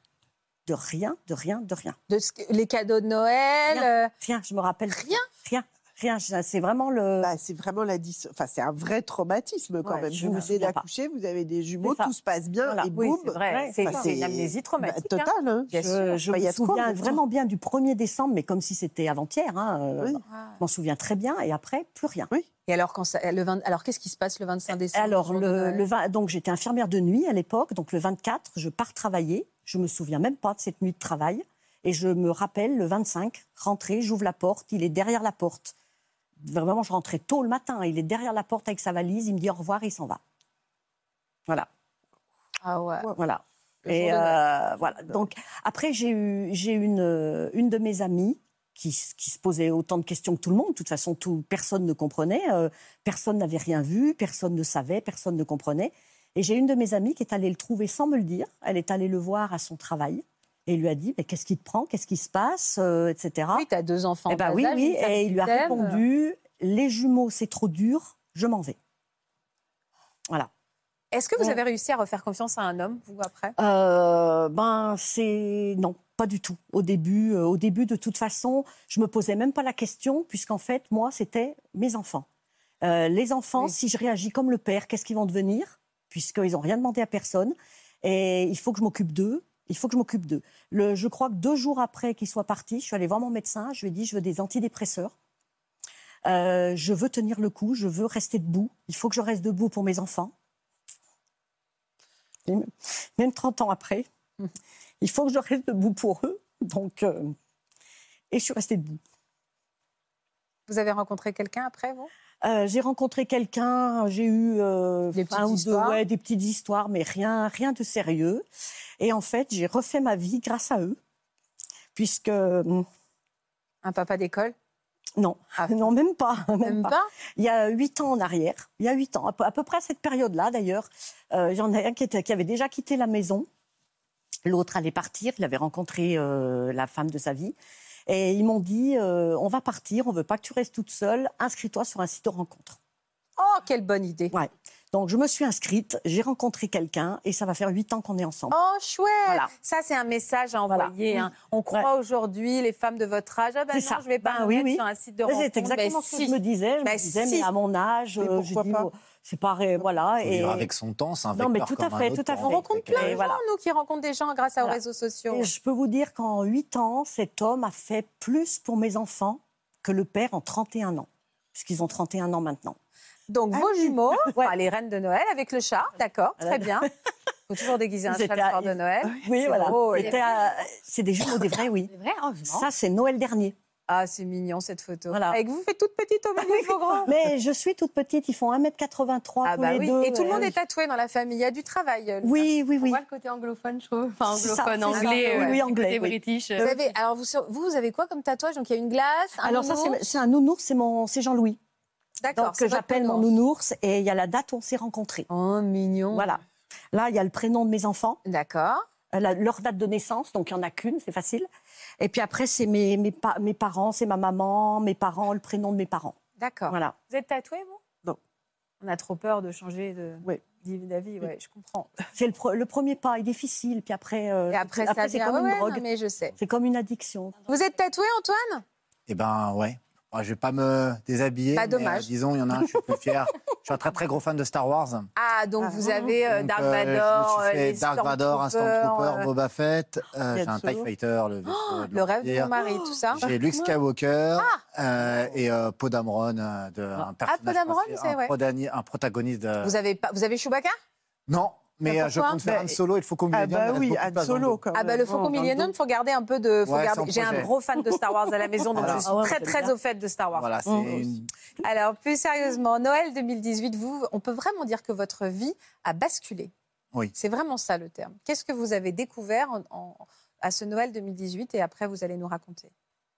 De rien, de rien, de rien.
De ce que- les cadeaux de Noël. euh,
Rien, je me rappelle
Rien
Rien, rien. C'est vraiment le.
Bah, c'est vraiment la dis- enfin c'est un vrai traumatisme quand
Ouais,
même.
je
Vous venez d'accoucher, vous avez des jumeaux, tout se passe bien
Voilà.
et
Oui,
boum.
c'est vrai.
Ouais,
c'est
bah,
c'est une amnésie
bah,
traumatique. hein.
total. hein.
Bien
Je,
sûr.
je
Bah,
me souviens vraiment bien du 1er décembre, mais comme si c'était avant-hier. hein, euh,
Oui.
Je m'en souviens très bien. Et après, plus rien.
Et alors, quand ça- le 20 alors qu'est-ce qui se passe le 25 décembre
Alors, le, le 20 donc j'étais infirmière de nuit à l'époque. Donc, le 24, je pars travailler. Je me souviens même pas de cette nuit de travail. Et je me rappelle, le 25, rentrer, j'ouvre la porte. Il est derrière la porte. Vraiment, je rentrais tôt le matin. Il est derrière la porte avec sa valise. Il me dit au revoir, il s'en va. Voilà.
Ah ouais.
Voilà.
Le
Et euh, voilà. Donc après, j'ai eu, j'ai une, une de mes amies qui, qui se posait autant de questions que tout le monde. De toute façon, tout, personne ne comprenait, euh, personne n'avait rien vu, personne ne savait, personne ne comprenait. Et j'ai une de mes amies qui est allée le trouver sans me le dire. Elle est allée le voir à son travail et lui a dit mais qu'est-ce qui te prend, qu'est-ce qui se passe, euh, etc.
Oui, tu as deux enfants.
Eh
en
ben oui,
âge,
oui.
femme
Et il lui a répondu les jumeaux, c'est trop dur, je m'en vais. Voilà.
Est-ce que vous avez réussi à refaire confiance à un homme, vous, après?
Euh, ben c'est non, pas du tout. Au début, euh, au début de toute façon, je me posais même pas la question puisqu'en fait moi c'était mes enfants. Euh, les enfants,
Oui.
si je réagis comme le père, qu'est-ce qu'ils vont devenir? Puisqu'ils n'ont rien demandé à personne et il faut que je m'occupe d'eux. Il faut que je m'occupe d'eux. Je crois que deux jours après qu'ils soient partis, je suis allée voir mon médecin. Je lui ai dit je veux des antidépresseurs. Euh, je veux tenir le coup. Je veux rester debout. Il faut que je reste debout pour mes enfants. Même 30 ans après, il faut que je reste debout pour eux. Donc, euh, et je suis restée debout.
Vous avez rencontré quelqu'un après, vous?
Euh, j'ai rencontré quelqu'un, j'ai eu euh,
Des
un ou deux, ouais, des petites histoires, mais rien, rien de sérieux. Et en fait, j'ai refait ma vie grâce à eux, puisque hum,
Un papa d'école?
Non,
Ah.
non, même pas, même,
Même
pas.
pas?
Il y a huit ans en arrière, il y a huit ans, à peu, à peu près à cette période-là d'ailleurs, euh, j'en ai un qui, était- qui avait déjà quitté la maison. L'autre allait partir, il avait rencontré euh, la femme de sa vie. Et ils m'ont dit, euh, on va partir, on veut pas que tu restes toute seule, inscris-toi sur un site de rencontre.
Oh, quelle bonne idée
Ouais. Donc je me suis inscrite, j'ai rencontré quelqu'un et ça va faire huit ans qu'on est ensemble.
Oh, chouette
Voilà.
Ça, c'est un message à envoyer. Hein. On croit aujourd'hui, les femmes de votre âge, ah ben non,
ça.
je vais pas
Ben
me
oui,
mettre
oui.
sur un site de
Mais
rencontre.
C'est exactement
Ben
ce que
si.
je me disais. Je
Ben
me disais,
si.
mais à mon âge, euh, c'est pas ré- voilà.
Faut
Et
avec son temps, c'est un
Non, mais tout à fait, tout à fait.
On rencontre plein de
Et voilà.
gens, nous, qui rencontrent des gens grâce aux réseaux sociaux.
Et je peux vous dire qu'en 8 ans, cet homme a fait plus pour mes enfants que le père en 31 ans. Puisqu'ils ont 31 ans maintenant.
Donc,
Ah
vos jumeaux,
Ouais.
enfin, les reines de Noël avec le chat, d'accord, très bien. Il faut toujours déguiser un chat
à-
de Noël.
Oui, voilà. à- C'est des jumeaux des vrais, oui.
C'est vrai, oh.
Ça, c'est Noël dernier.
Ah, c'est mignon cette photo.
Voilà.
Avec vous, faites toute petite au milieu, il faut grand.
Mais je suis toute petite, ils font 1m83
Ah
tous
bah
les
oui.
deux.
Et tout le monde
euh,
est tatoué dans la famille. Il y a du travail. euh, Lucas.
Oui, oui,
On
oui.
voit le côté anglophone, je trouve. Enfin, anglophone,
c'est ça.
anglais.
Oui,
euh,
oui, anglais,
côté
oui.
british.
Vous avez, alors vous, vous, avez quoi comme tatouage? Donc il y a une glace, un
Alors ça,
nounours?
c'est c'est un nounours, c'est mon, c'est Jean-Louis.
D'accord.
Que j'appelle mon nounours et il y a la date où on s'est rencontrés.
Oh, mignon.
Voilà. Là, il y a le prénom de mes enfants,
D'accord.
La- leur date de naissance, donc il n'y en a qu'une, c'est facile. Et puis après, c'est mes, mes, pa- mes parents, c'est ma maman, mes parents, le prénom de mes parents.
D'accord.
Voilà.
Vous êtes tatoué, vous?
Non.
On a trop peur de changer de
Oui.
d'avis. Ouais, je comprends.
C'est le, pre- le premier pas est difficile, puis après, euh,
Et après, ça
c'est comme
Ouais,
une drogue.
non, mais je sais.
C'est comme une addiction.
Vous êtes tatoué, Antoine?
Eh ben ouais. Moi, je vais pas me déshabiller.
Bah,
mais,
dommage.
euh, disons, il y en a un, je suis plus fier. je suis un très très gros fan de Star Wars.
Ah, donc
Ah.
vous avez euh,
Donc,
Dark
euh,
Vador,
je me suis fait
les
Dark Vador, un Stormtrooper,
euh,
Boba Fett. euh, j'ai un. TIE Fighter, le vaisseau de
le rêve de mon mari, tout ça.
J'ai Luke Skywalker
Ah.
euh, et euh, Poe Dameron, euh, de, un personnage
Poe Dameron,
principal,
c'est-
un,
ouais.
prodani- un protagoniste. de-
Vous avez pas, vous avez Chewbacca?
Non, mais
Mais
euh, je compte faire
Bah,
un solo et le Faucon
Ah
Millennium.
bah
il
oui,
le
Solo quand
Ah bah le
le
Millennium,
dos.
faut garder un peu de. faut
Ouais,
garder-
sans
J'ai un gros fan de Star Wars à la maison, donc
Voilà.
je suis
Ah
très très au fait de Star Wars.
Voilà, c'est
Mmh.
une-
Alors plus sérieusement, Noël 2018, vous, on peut vraiment dire que votre vie a basculé.
Oui.
C'est vraiment ça le terme. Qu'est-ce que vous avez découvert en- en- à ce Noël 2018 et après vous allez nous raconter?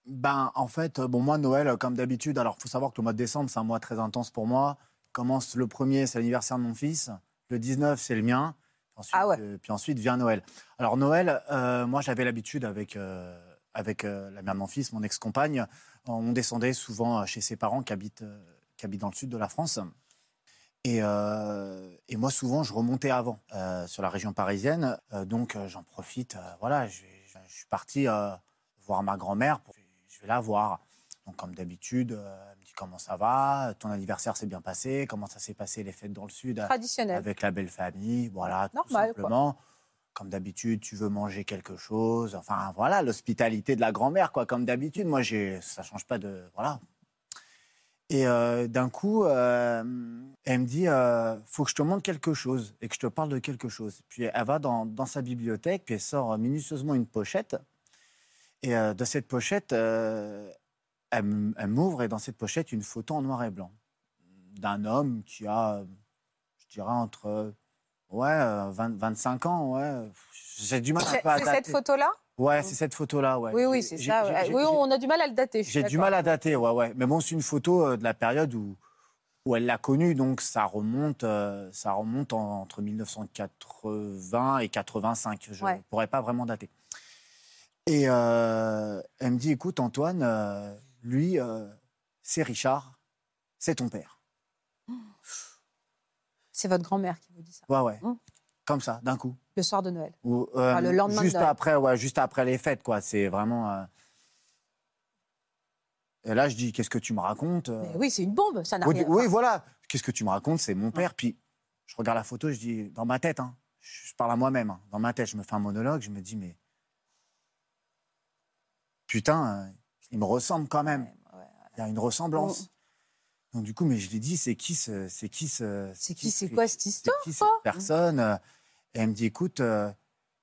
Ben, en fait, euh, bon, moi, Noël, euh, comme d'habitude, alors, il faut savoir que le mois de décembre, c'est un mois très intense pour moi. Commence le premier, c'est l'anniversaire de mon fils. Le 19, c'est le mien. Ensuite,
Ah ouais.
euh, puis ensuite vient Noël. Alors, Noël, euh, moi, j'avais l'habitude avec, euh, avec la mère de mon fils, mon ex-compagne, on descendait souvent chez ses parents qui habitent, qui habitent dans le sud de la France. Et, et moi, souvent, je remontais avant sur la région parisienne. Donc, j'en profite. voilà, je, je- je suis parti voir ma grand-mère. pour- Je vais la voir. Donc, comme d'habitude, comment ça va, ton anniversaire s'est bien passé, comment ça s'est passé les fêtes dans le sud euh,
Traditionnel.
avec la belle famille, voilà, tout
Normal, quoi.
simplement. Comme d'habitude, tu veux manger quelque chose. Enfin, voilà, l'hospitalité de la grand-mère, quoi, comme d'habitude. Moi, j'ai, ça change pas de, voilà. Et euh, d'un coup, euh, elle me dit, euh, faut que je te montre quelque chose et que je te parle de quelque chose. Puis elle va dans, dans sa bibliothèque, puis elle sort minutieusement une pochette. Et de cette pochette, elle, m'ouvre et dans cette pochette, une photo en noir et blanc d'un homme qui a, je dirais, entre ouais, euh, 20 25 ans. Ouais. J'ai du mal un
C'est
peu à
c'est cette photo-là?
Ouais, c'est cette photo-là. Ouais.
Oui, oui, c'est ça. ouais. Oui, on a du mal à le dater.
j'ai du mal à dater, ouais, ouais. Mais bon, c'est une photo euh, de la période où, où elle l'a connue, donc ça remonte, euh, ça remonte en- entre 1980 et 85. Je ne
Ouais.
pourrais pas vraiment dater. Et euh, elle me dit, écoute, Antoine, euh, lui, euh, c'est Richard, c'est ton père.
C'est votre grand-mère qui vous dit ça.
Ouais, ouais.
Mmh.
Comme ça, d'un coup.
Le soir de Noël.
Ou, euh,
Enfin, le lendemain de
juste
Noël.
après, ouais, juste après les fêtes, quoi. C'est vraiment. euh, Et là, je dis, qu'est-ce que tu me racontes
Mais oui, c'est une bombe. Ça n'a
Oui,
rien.
oui,
enfin,
voilà. Qu'est-ce que tu me racontes C'est mon père. Puis je regarde la photo, je dis, dans ma tête, hein, je parle à moi-même. hein, dans ma tête, je me fais un monologue, je me dis, mais. Putain, il me ressemble quand même.
ouais, ouais.
Il y a une ressemblance. Donc, du coup, mais je lui dis, c'est qui ce. C'est qui ce.
C'est qui, c'est quoi cette histoire
qui cette personne euh, Et elle me dit, écoute, euh,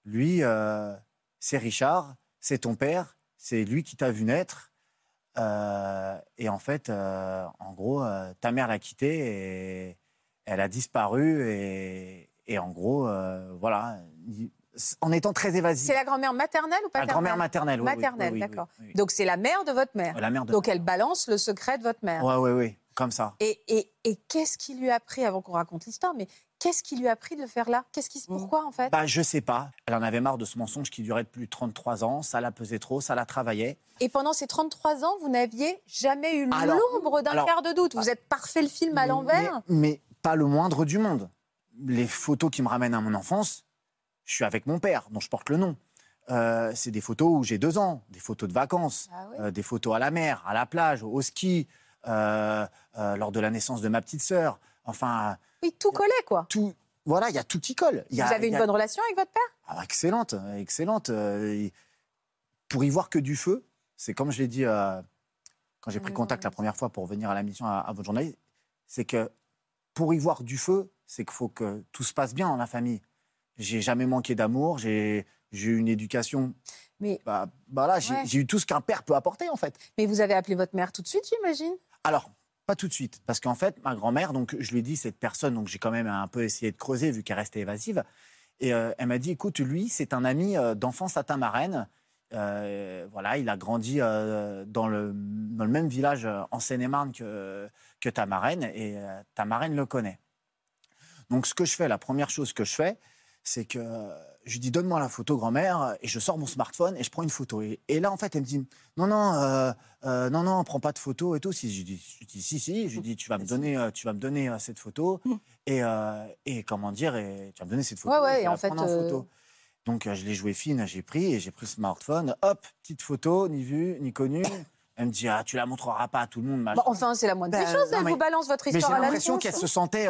lui, euh, c'est Richard, c'est ton père, c'est lui qui t'a vu naître. Euh, et en fait, en gros, ta mère l'a quitté et elle a disparu. Et, et en gros, euh, voilà, il- en étant très évasive.
C'est la grand-mère maternelle ou
La
paternelle
grand-mère maternelle. oui, oui,
Maternelle,
oui, oui,
d'accord.
oui, oui.
Donc c'est la mère de votre mère.
La mère de.
Donc elle balance le secret de votre mère.
Ouais, ouais, ouais, comme ça.
Et, et, et qu'est-ce qui lui a pris, avant qu'on raconte l'histoire, mais qu'est-ce qui lui a pris de le faire là? Qu'est-ce qui,
Mm.
Pourquoi en fait?
Bah, je sais pas. Elle en avait marre de ce mensonge qui durait depuis 33 ans. Ça la pesait trop, ça la travaillait.
Et pendant ces 33 ans, vous n'aviez jamais eu l'ombre d'un quart de doute. Vous êtes parfait le film à
Mais-
l'envers.
Mais, mais pas le moindre du monde. Les photos qui me ramènent à mon enfance, je suis avec mon père, dont je porte le nom. Euh, c'est des photos où j'ai deux ans, des photos de vacances,
Ah oui.
euh, des photos à la mer, à la plage, au ski, euh, lors de la naissance de ma petite sœur. Enfin,
Oui, tout collait quoi.
tout. Voilà, il y a tout qui colle. Il y a-
vous avez une
a-
bonne relation avec votre père?
Ah, excellente, excellente. Pour y voir que du feu, c'est comme je l'ai dit quand j'ai pris
Oui,
contact la première fois pour venir à la mission à, à votre journaliste, c'est que pour y voir du feu, c'est qu'il faut que tout se passe bien dans la famille. J'ai jamais manqué d'amour, j'ai eu une éducation
Mais,
bah, bah là, j'ai
Ouais.
j'ai eu tout ce qu'un père peut apporter, en fait.
mais vous avez appelé votre mère tout de suite, j'imagine?
Alors, pas tout de suite, parce qu'en fait, ma grand-mère, donc je lui ai dit, cette personne, donc j'ai quand même un peu essayé de creuser, vu qu'elle restait évasive. Et euh, elle m'a dit, écoute, lui, c'est un ami euh, d'enfance à ta marraine. Euh, voilà, il a grandi euh, dans, le, dans le même village euh, en Seine-et-Marne que, que ta marraine, et ta marraine le connaît. Donc, ce que je fais, la première chose que je fais, c'est que je lui dis donne-moi la photo grand-mère et je sors mon smartphone et je prends une photo. Et, et là en fait elle me dit non non euh, euh, non non prends pas de photo et tout. Si je lui dis, je lui dis si si je lui dis tu vas me donner euh, tu vas me donner euh, cette photo et, euh, et comment dire et tu vas me donner cette photo.
Ouais, ouais,
et
et en fait,
en photo. Donc je l'ai joué fine, j'ai pris et j'ai pris le smartphone. Hop petite photo ni vue ni connue. Elle me dit ah tu la montreras pas à tout le monde.
Bon, Enfin, c'est la moindre des
Bah,
choses. Elle vous balance votre
Mais j'ai
histoire à la
l'impression
tronche.
qu'elle se sentait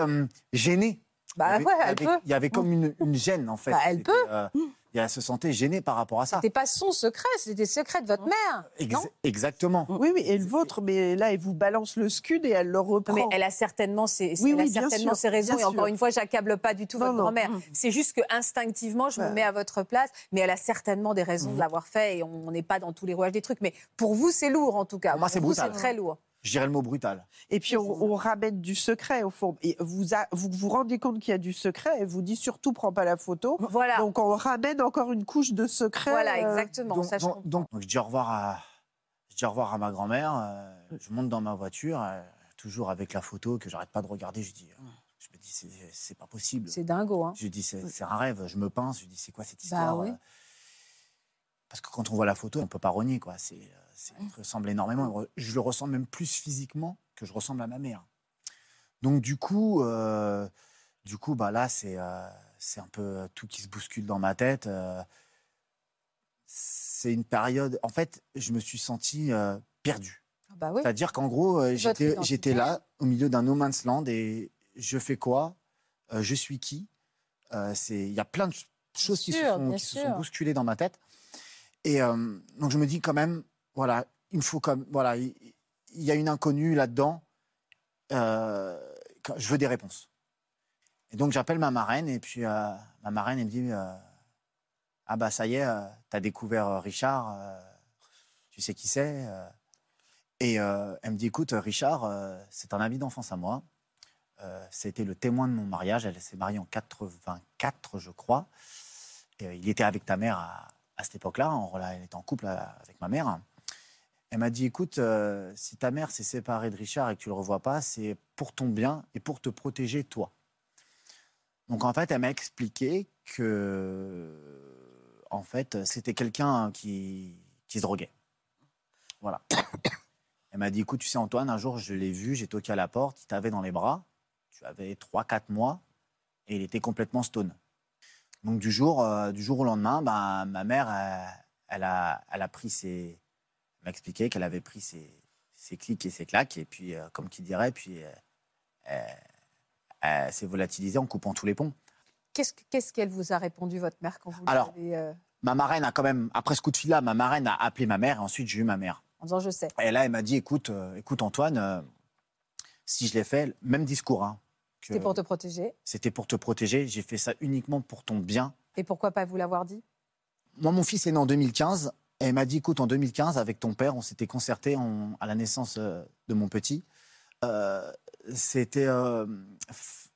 gênée.
Bah
Il y avait-
ouais,
il y
elle
avait-
peut.
Il y avait comme une, une gêne, en fait.
Bah, elle
C'était, euh, et elle se sentait gênée par rapport à ça.
C'était pas son secret, c'était des secrets de votre mère.
Ex-
non?
exactement.
Oui, oui, et le vôtre, mais là, elle vous balance le scud et elle le reprend.
mais elle a certainement ses,
Oui,
elle a
oui, bien
certainement
sûr,
ses raisons. Et encore
sûr.
une fois, j'accable pas du tout
Non,
votre grand-mère.
Mm.
C'est juste que instinctivement, je me mets à votre place. Mais elle a certainement des raisons de l'avoir fait. Et on n'est pas dans tous les rouages des trucs. Mais pour vous, c'est lourd en tout cas.
Pour moi, c'est
vous, c'est
brutal.
très lourd.
Je dirais le mot brutal.
Et puis, on, on ramène du secret, au fond. Et vous a- vous, vous rendez compte qu'il y a du secret et vous dit surtout, prends pas la photo.
Voilà.
Donc, on ramène encore une couche de secret.
voilà,
euh,
exactement.
Donc,
ça, je
donc-
comprends.
donc- donc je dis au revoir à, je dis au revoir à ma grand-mère. euh, je monte dans ma voiture, euh, toujours avec la photo que j'arrête pas de regarder. Je dis, je me dis, c'est- pas possible.
C'est dingo. Hein.
Je dis, c'est c'est un rêve. Je me pince. Je dis, c'est quoi cette histoire
Bah oui.
Parce que quand on voit la photo, on peut pas renier, quoi. C'est, euh, il ressemble énormément. Je le ressens même plus physiquement que je ressemble à ma mère. Donc du coup, euh, du coup, bah là, c'est, euh, c'est un peu tout qui se bouscule dans ma tête. euh. c'est une période. En fait, je me suis senti perdu.
Ah Bah oui.
C'est-à-dire qu'en gros, j'étais, là, au milieu d'un no man's land, et je fais quoi? Je suis qui? Il y a plein de ch- choses qui, se qui sont bousculées dans ma tête. Et euh, donc, je me dis quand même, voilà, il me faut comme, voilà, il, y a une inconnue là-dedans. euh, je veux des réponses. Et donc, j'appelle ma marraine, et puis euh, ma marraine, elle me dit, ah bah ça y est, t'as découvert Richard, tu sais qui c'est. Et elle me dit, écoute, Richard, c'est un ami d'enfance à moi. C'était le témoin de mon mariage. Elle s'est mariée en 84, je crois. Et, il était avec ta mère à, à cette époque-là. Elle était en couple euh, avec ma mère. Elle m'a dit, écoute, euh, si ta mère s'est séparée de Richard et que tu le revois pas, c'est pour ton bien et pour te protéger toi. Donc en fait, elle m'a expliqué que, en fait, c'était quelqu'un qui, qui se droguait. Voilà. Elle m'a dit, écoute, tu sais Antoine, un jour je l'ai vu, j'ai toqué à la porte, il t'avait dans les bras, tu avais 3-4 mois, et il était complètement stone. Donc du jour, euh, du jour au lendemain, ben, ma mère, euh, elle, a, elle a pris ses... Elle m'a expliqué qu'elle avait pris ses, ses clics et ses claques, et puis, euh, comme qui dirait, puis elle, s'est volatilisée en coupant tous les ponts.
Qu'est-ce que- qu'est-ce qu'elle vous a répondu, votre mère, quand vous
Alors,
l'avez,
Ma marraine a quand même, après ce coup de fil-là, ma marraine a appelé ma mère, et ensuite j'ai eu ma mère.
en disant je sais
Et là, elle m'a dit, écoute, écoute Antoine, si je l'ai fait, même discours, hein,
C'était pour te protéger.
c'était pour te protéger, j'ai fait ça uniquement pour ton bien.
Et pourquoi pas vous l'avoir dit?
Moi, mon fils est né en 2015, et elle m'a dit, écoute, en 2015, avec ton père, on s'était concerté on- à la naissance euh, de mon petit. Euh, c'était... euh,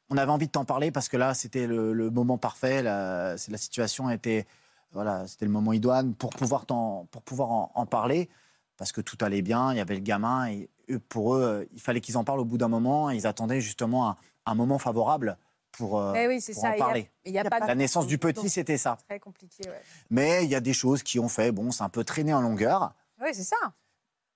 on avait envie de t'en parler parce que là, c'était le, le moment parfait, la, la situation était... Voilà, c'était le moment idoine pour pouvoir, t'en- pour pouvoir en, en parler, parce que tout allait bien, il y avait le gamin, et eux, pour eux, il fallait qu'ils en parlent au bout d'un moment, et ils attendaient justement un, un moment favorable pour, euh,
Eh oui, c'est
pour
ça.
en
il y a-
parler.
Il n'y a,
Il y a
pas
pas
de...
La naissance du petit, c'était ça.
Très compliqué, ouais.
Mais il y a des choses qui ont fait, bon, c'est un peu traîné en longueur.
Oui, c'est ça.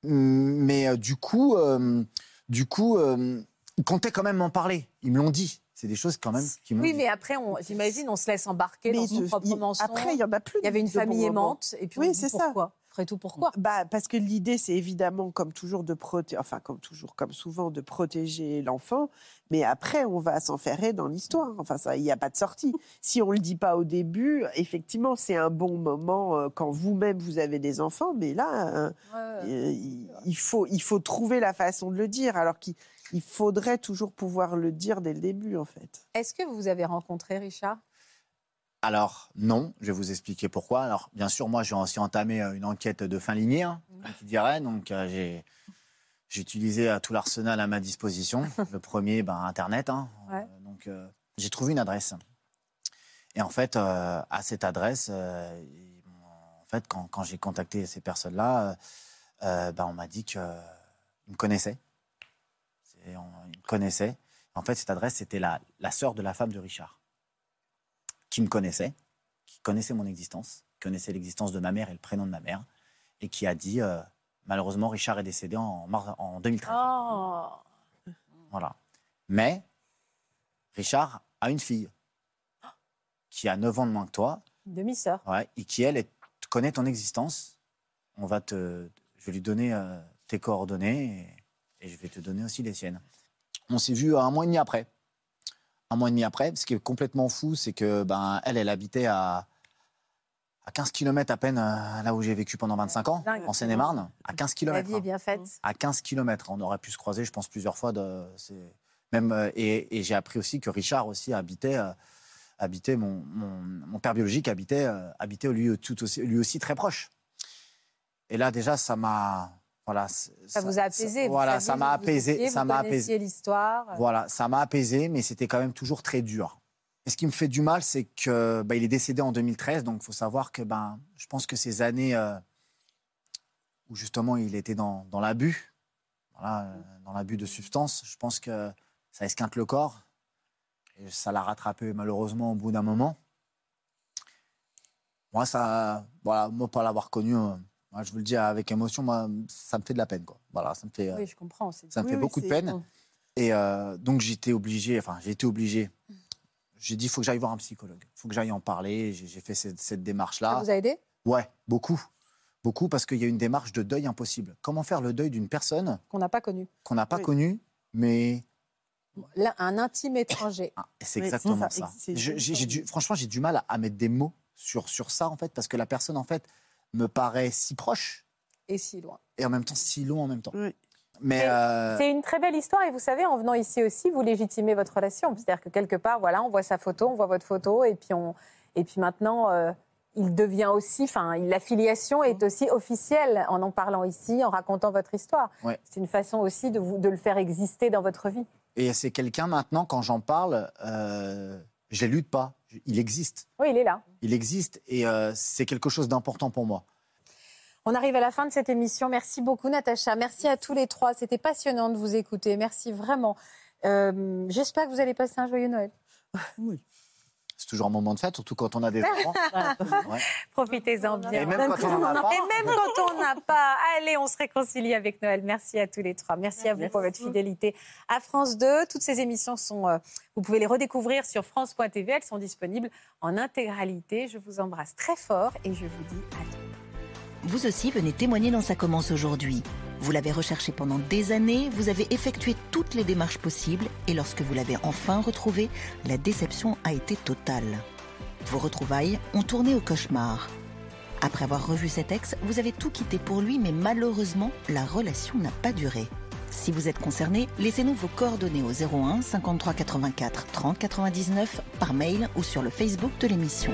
Hum, Mais euh, du coup, euh, du coup, euh, ils comptaient quand même m'en parler. Ils me l'ont dit. C'est des choses quand même qui m'ont
Oui,
dit.
mais après, j'imagine, on se laisse embarquer dans
Mais
son
de-
propre mensonge.
après, il y en a plus.
Il y avait une famille aimante, et puis
Oui,
on se dit
c'est ça.
Après tout, pourquoi?
Bah, Parce que l'idée, c'est évidemment, comme toujours, de protéger, enfin, comme toujours, comme souvent, de protéger l'enfant. Mais après, on va s'enferrer dans l'histoire. Enfin, ça, il n'y a pas de sortie. Si on ne le dit pas au début, effectivement, c'est un bon moment euh, quand vous-même, vous avez des enfants. Mais là, euh, euh, il, il faut, il faut trouver la façon de le dire. Alors qu'il il faudrait toujours pouvoir le dire dès le début, en fait.
Est-ce que vous avez rencontré Richard?
Alors, non, je vais vous expliquer pourquoi. Alors, bien sûr, moi, j'ai aussi entamé euh, une enquête de fin lignée, hein, qui dirait. Donc, euh, j'ai, j'ai utilisé euh, tout l'arsenal à ma disposition. Le premier, ben, Internet. hein.
Ouais.
Donc, euh, j'ai trouvé une adresse. Et en fait, euh, à cette adresse, euh, en fait, quand, quand j'ai contacté ces personnes-là, ben, on m'a dit qu'ils me connaissaient. On- ils me connaissaient. En fait, cette adresse, c'était la, la sœur de la femme de Richard, qui me connaissait, qui connaissait mon existence, qui connaissait l'existence de ma mère et le prénom de ma mère, et qui a dit, euh, malheureusement, Richard est décédé en, mars- en 2013.
Oh.
Voilà. Mais Richard a une fille qui a 9 ans de moins que toi,
demi-sœur.
ouais, et qui, elle, est- connaît ton existence. On va te, je vais lui donner euh, tes coordonnées et, et je vais te donner aussi les siennes. On s'est vu un mois et demi après. Un mois et demi après. Ce qui est complètement fou, c'est que ben, elle, elle habitait à, à 15 km à peine euh, là où j'ai vécu pendant 25 ans,
Dingue.
en Seine-et-Marne. À 15
La
km.
vie est bien faite.
à 15 km. On aurait pu se croiser, je pense, plusieurs fois. De, c'est- même, euh, et et j'ai appris aussi que Richard aussi habitait, euh, habitait mon, mon, mon père biologique habitait, habitait lui, tout aussi, lui aussi très proche. Et là, déjà, ça m'a. Voilà,
Ça vous a apaisé. vous
voilà, ça m'a apaisé.
étiez,
ça m'a apaisé.
l'histoire.
Voilà, ça m'a apaisé, mais c'était quand même toujours très dur. Et ce qui me fait du mal, c'est que bah, il est décédé en 2013, donc il faut savoir que ben, je pense que ces années euh, où justement il était dans, dans l'abus, voilà, euh, dans l'abus de substances, je pense que ça esquinte le corps. Et ça l'a rattrapé malheureusement au bout d'un moment. Moi, ça, voilà, moi, pas l'avoir connu, euh, moi, je vous le dis avec émotion, moi, ça me fait de la peine. Quoi. Voilà, ça me fait, euh,
Oui, je comprends.
ça me
Oui,
fait
oui,
beaucoup de peine. Et euh, donc j'étais obligé, enfin j'ai été obligé. J'ai dit, il faut que j'aille voir un psychologue. Il faut que j'aille en parler. J'ai fait cette, cette
Ça
démarche-là.
vous a aidé?
Ouais, beaucoup. Beaucoup parce qu'il y a une démarche de deuil impossible. Comment faire le deuil d'une personne
Qu'on n'a pas connu.
qu'on n'a pas
Oui.
connue, mais
Là, un intime étranger.
ah, c'est exactement
ça.
Je- franchement, j'ai du mal à, à mettre des mots sur, sur ça, en fait, parce que la personne, en fait, me paraît si proche
Et si loin.
et en même temps si loin en même temps.
Oui.
Mais euh,
C'est une très belle histoire et vous savez, en venant ici aussi, vous légitimez votre relation. C'est-à-dire que quelque part, voilà, on voit sa photo, on voit votre photo et puis, on... et puis maintenant, euh, il devient aussi, enfin, la filiation est aussi officielle en en parlant ici, en racontant votre histoire.
Ouais.
C'est une façon aussi de, vous, de le faire exister dans votre vie.
et c'est quelqu'un maintenant, quand j'en parle, euh, je ne l'élude pas. Il existe.
Oui, il est là.
Il existe et euh, c'est quelque chose d'important pour moi.
On arrive à la fin de cette émission. Merci beaucoup, Natacha. Merci à tous les trois. C'était passionnant de vous écouter. Merci vraiment. Euh, J'espère que vous allez passer un joyeux Noël.
C'est toujours un moment de fête, surtout quand on a des enfants. Ouais.
Profitez-en bien.
Et même quand on n'en a pas.
Et même quand on n'a pas, allez, on se réconcilie avec Noël. Merci à tous les trois. Merci à vous pour votre fidélité à France 2. Toutes ces émissions sont, euh, vous pouvez les redécouvrir sur France.tv. Elles sont disponibles en intégralité. Je vous embrasse très fort et je vous dis à bientôt.
Vous aussi venez témoigner dans Ça commence aujourd'hui. Vous l'avez recherché pendant des années, vous avez effectué toutes les démarches possibles et lorsque vous l'avez enfin retrouvé, la déception a été totale. Vos retrouvailles ont tourné au cauchemar. Après avoir revu cet ex, vous avez tout quitté pour lui, mais malheureusement, la relation n'a pas duré. Si vous êtes concerné, laissez-nous vos coordonnées au 01 53 84 30 99 par mail ou sur le Facebook de l'émission.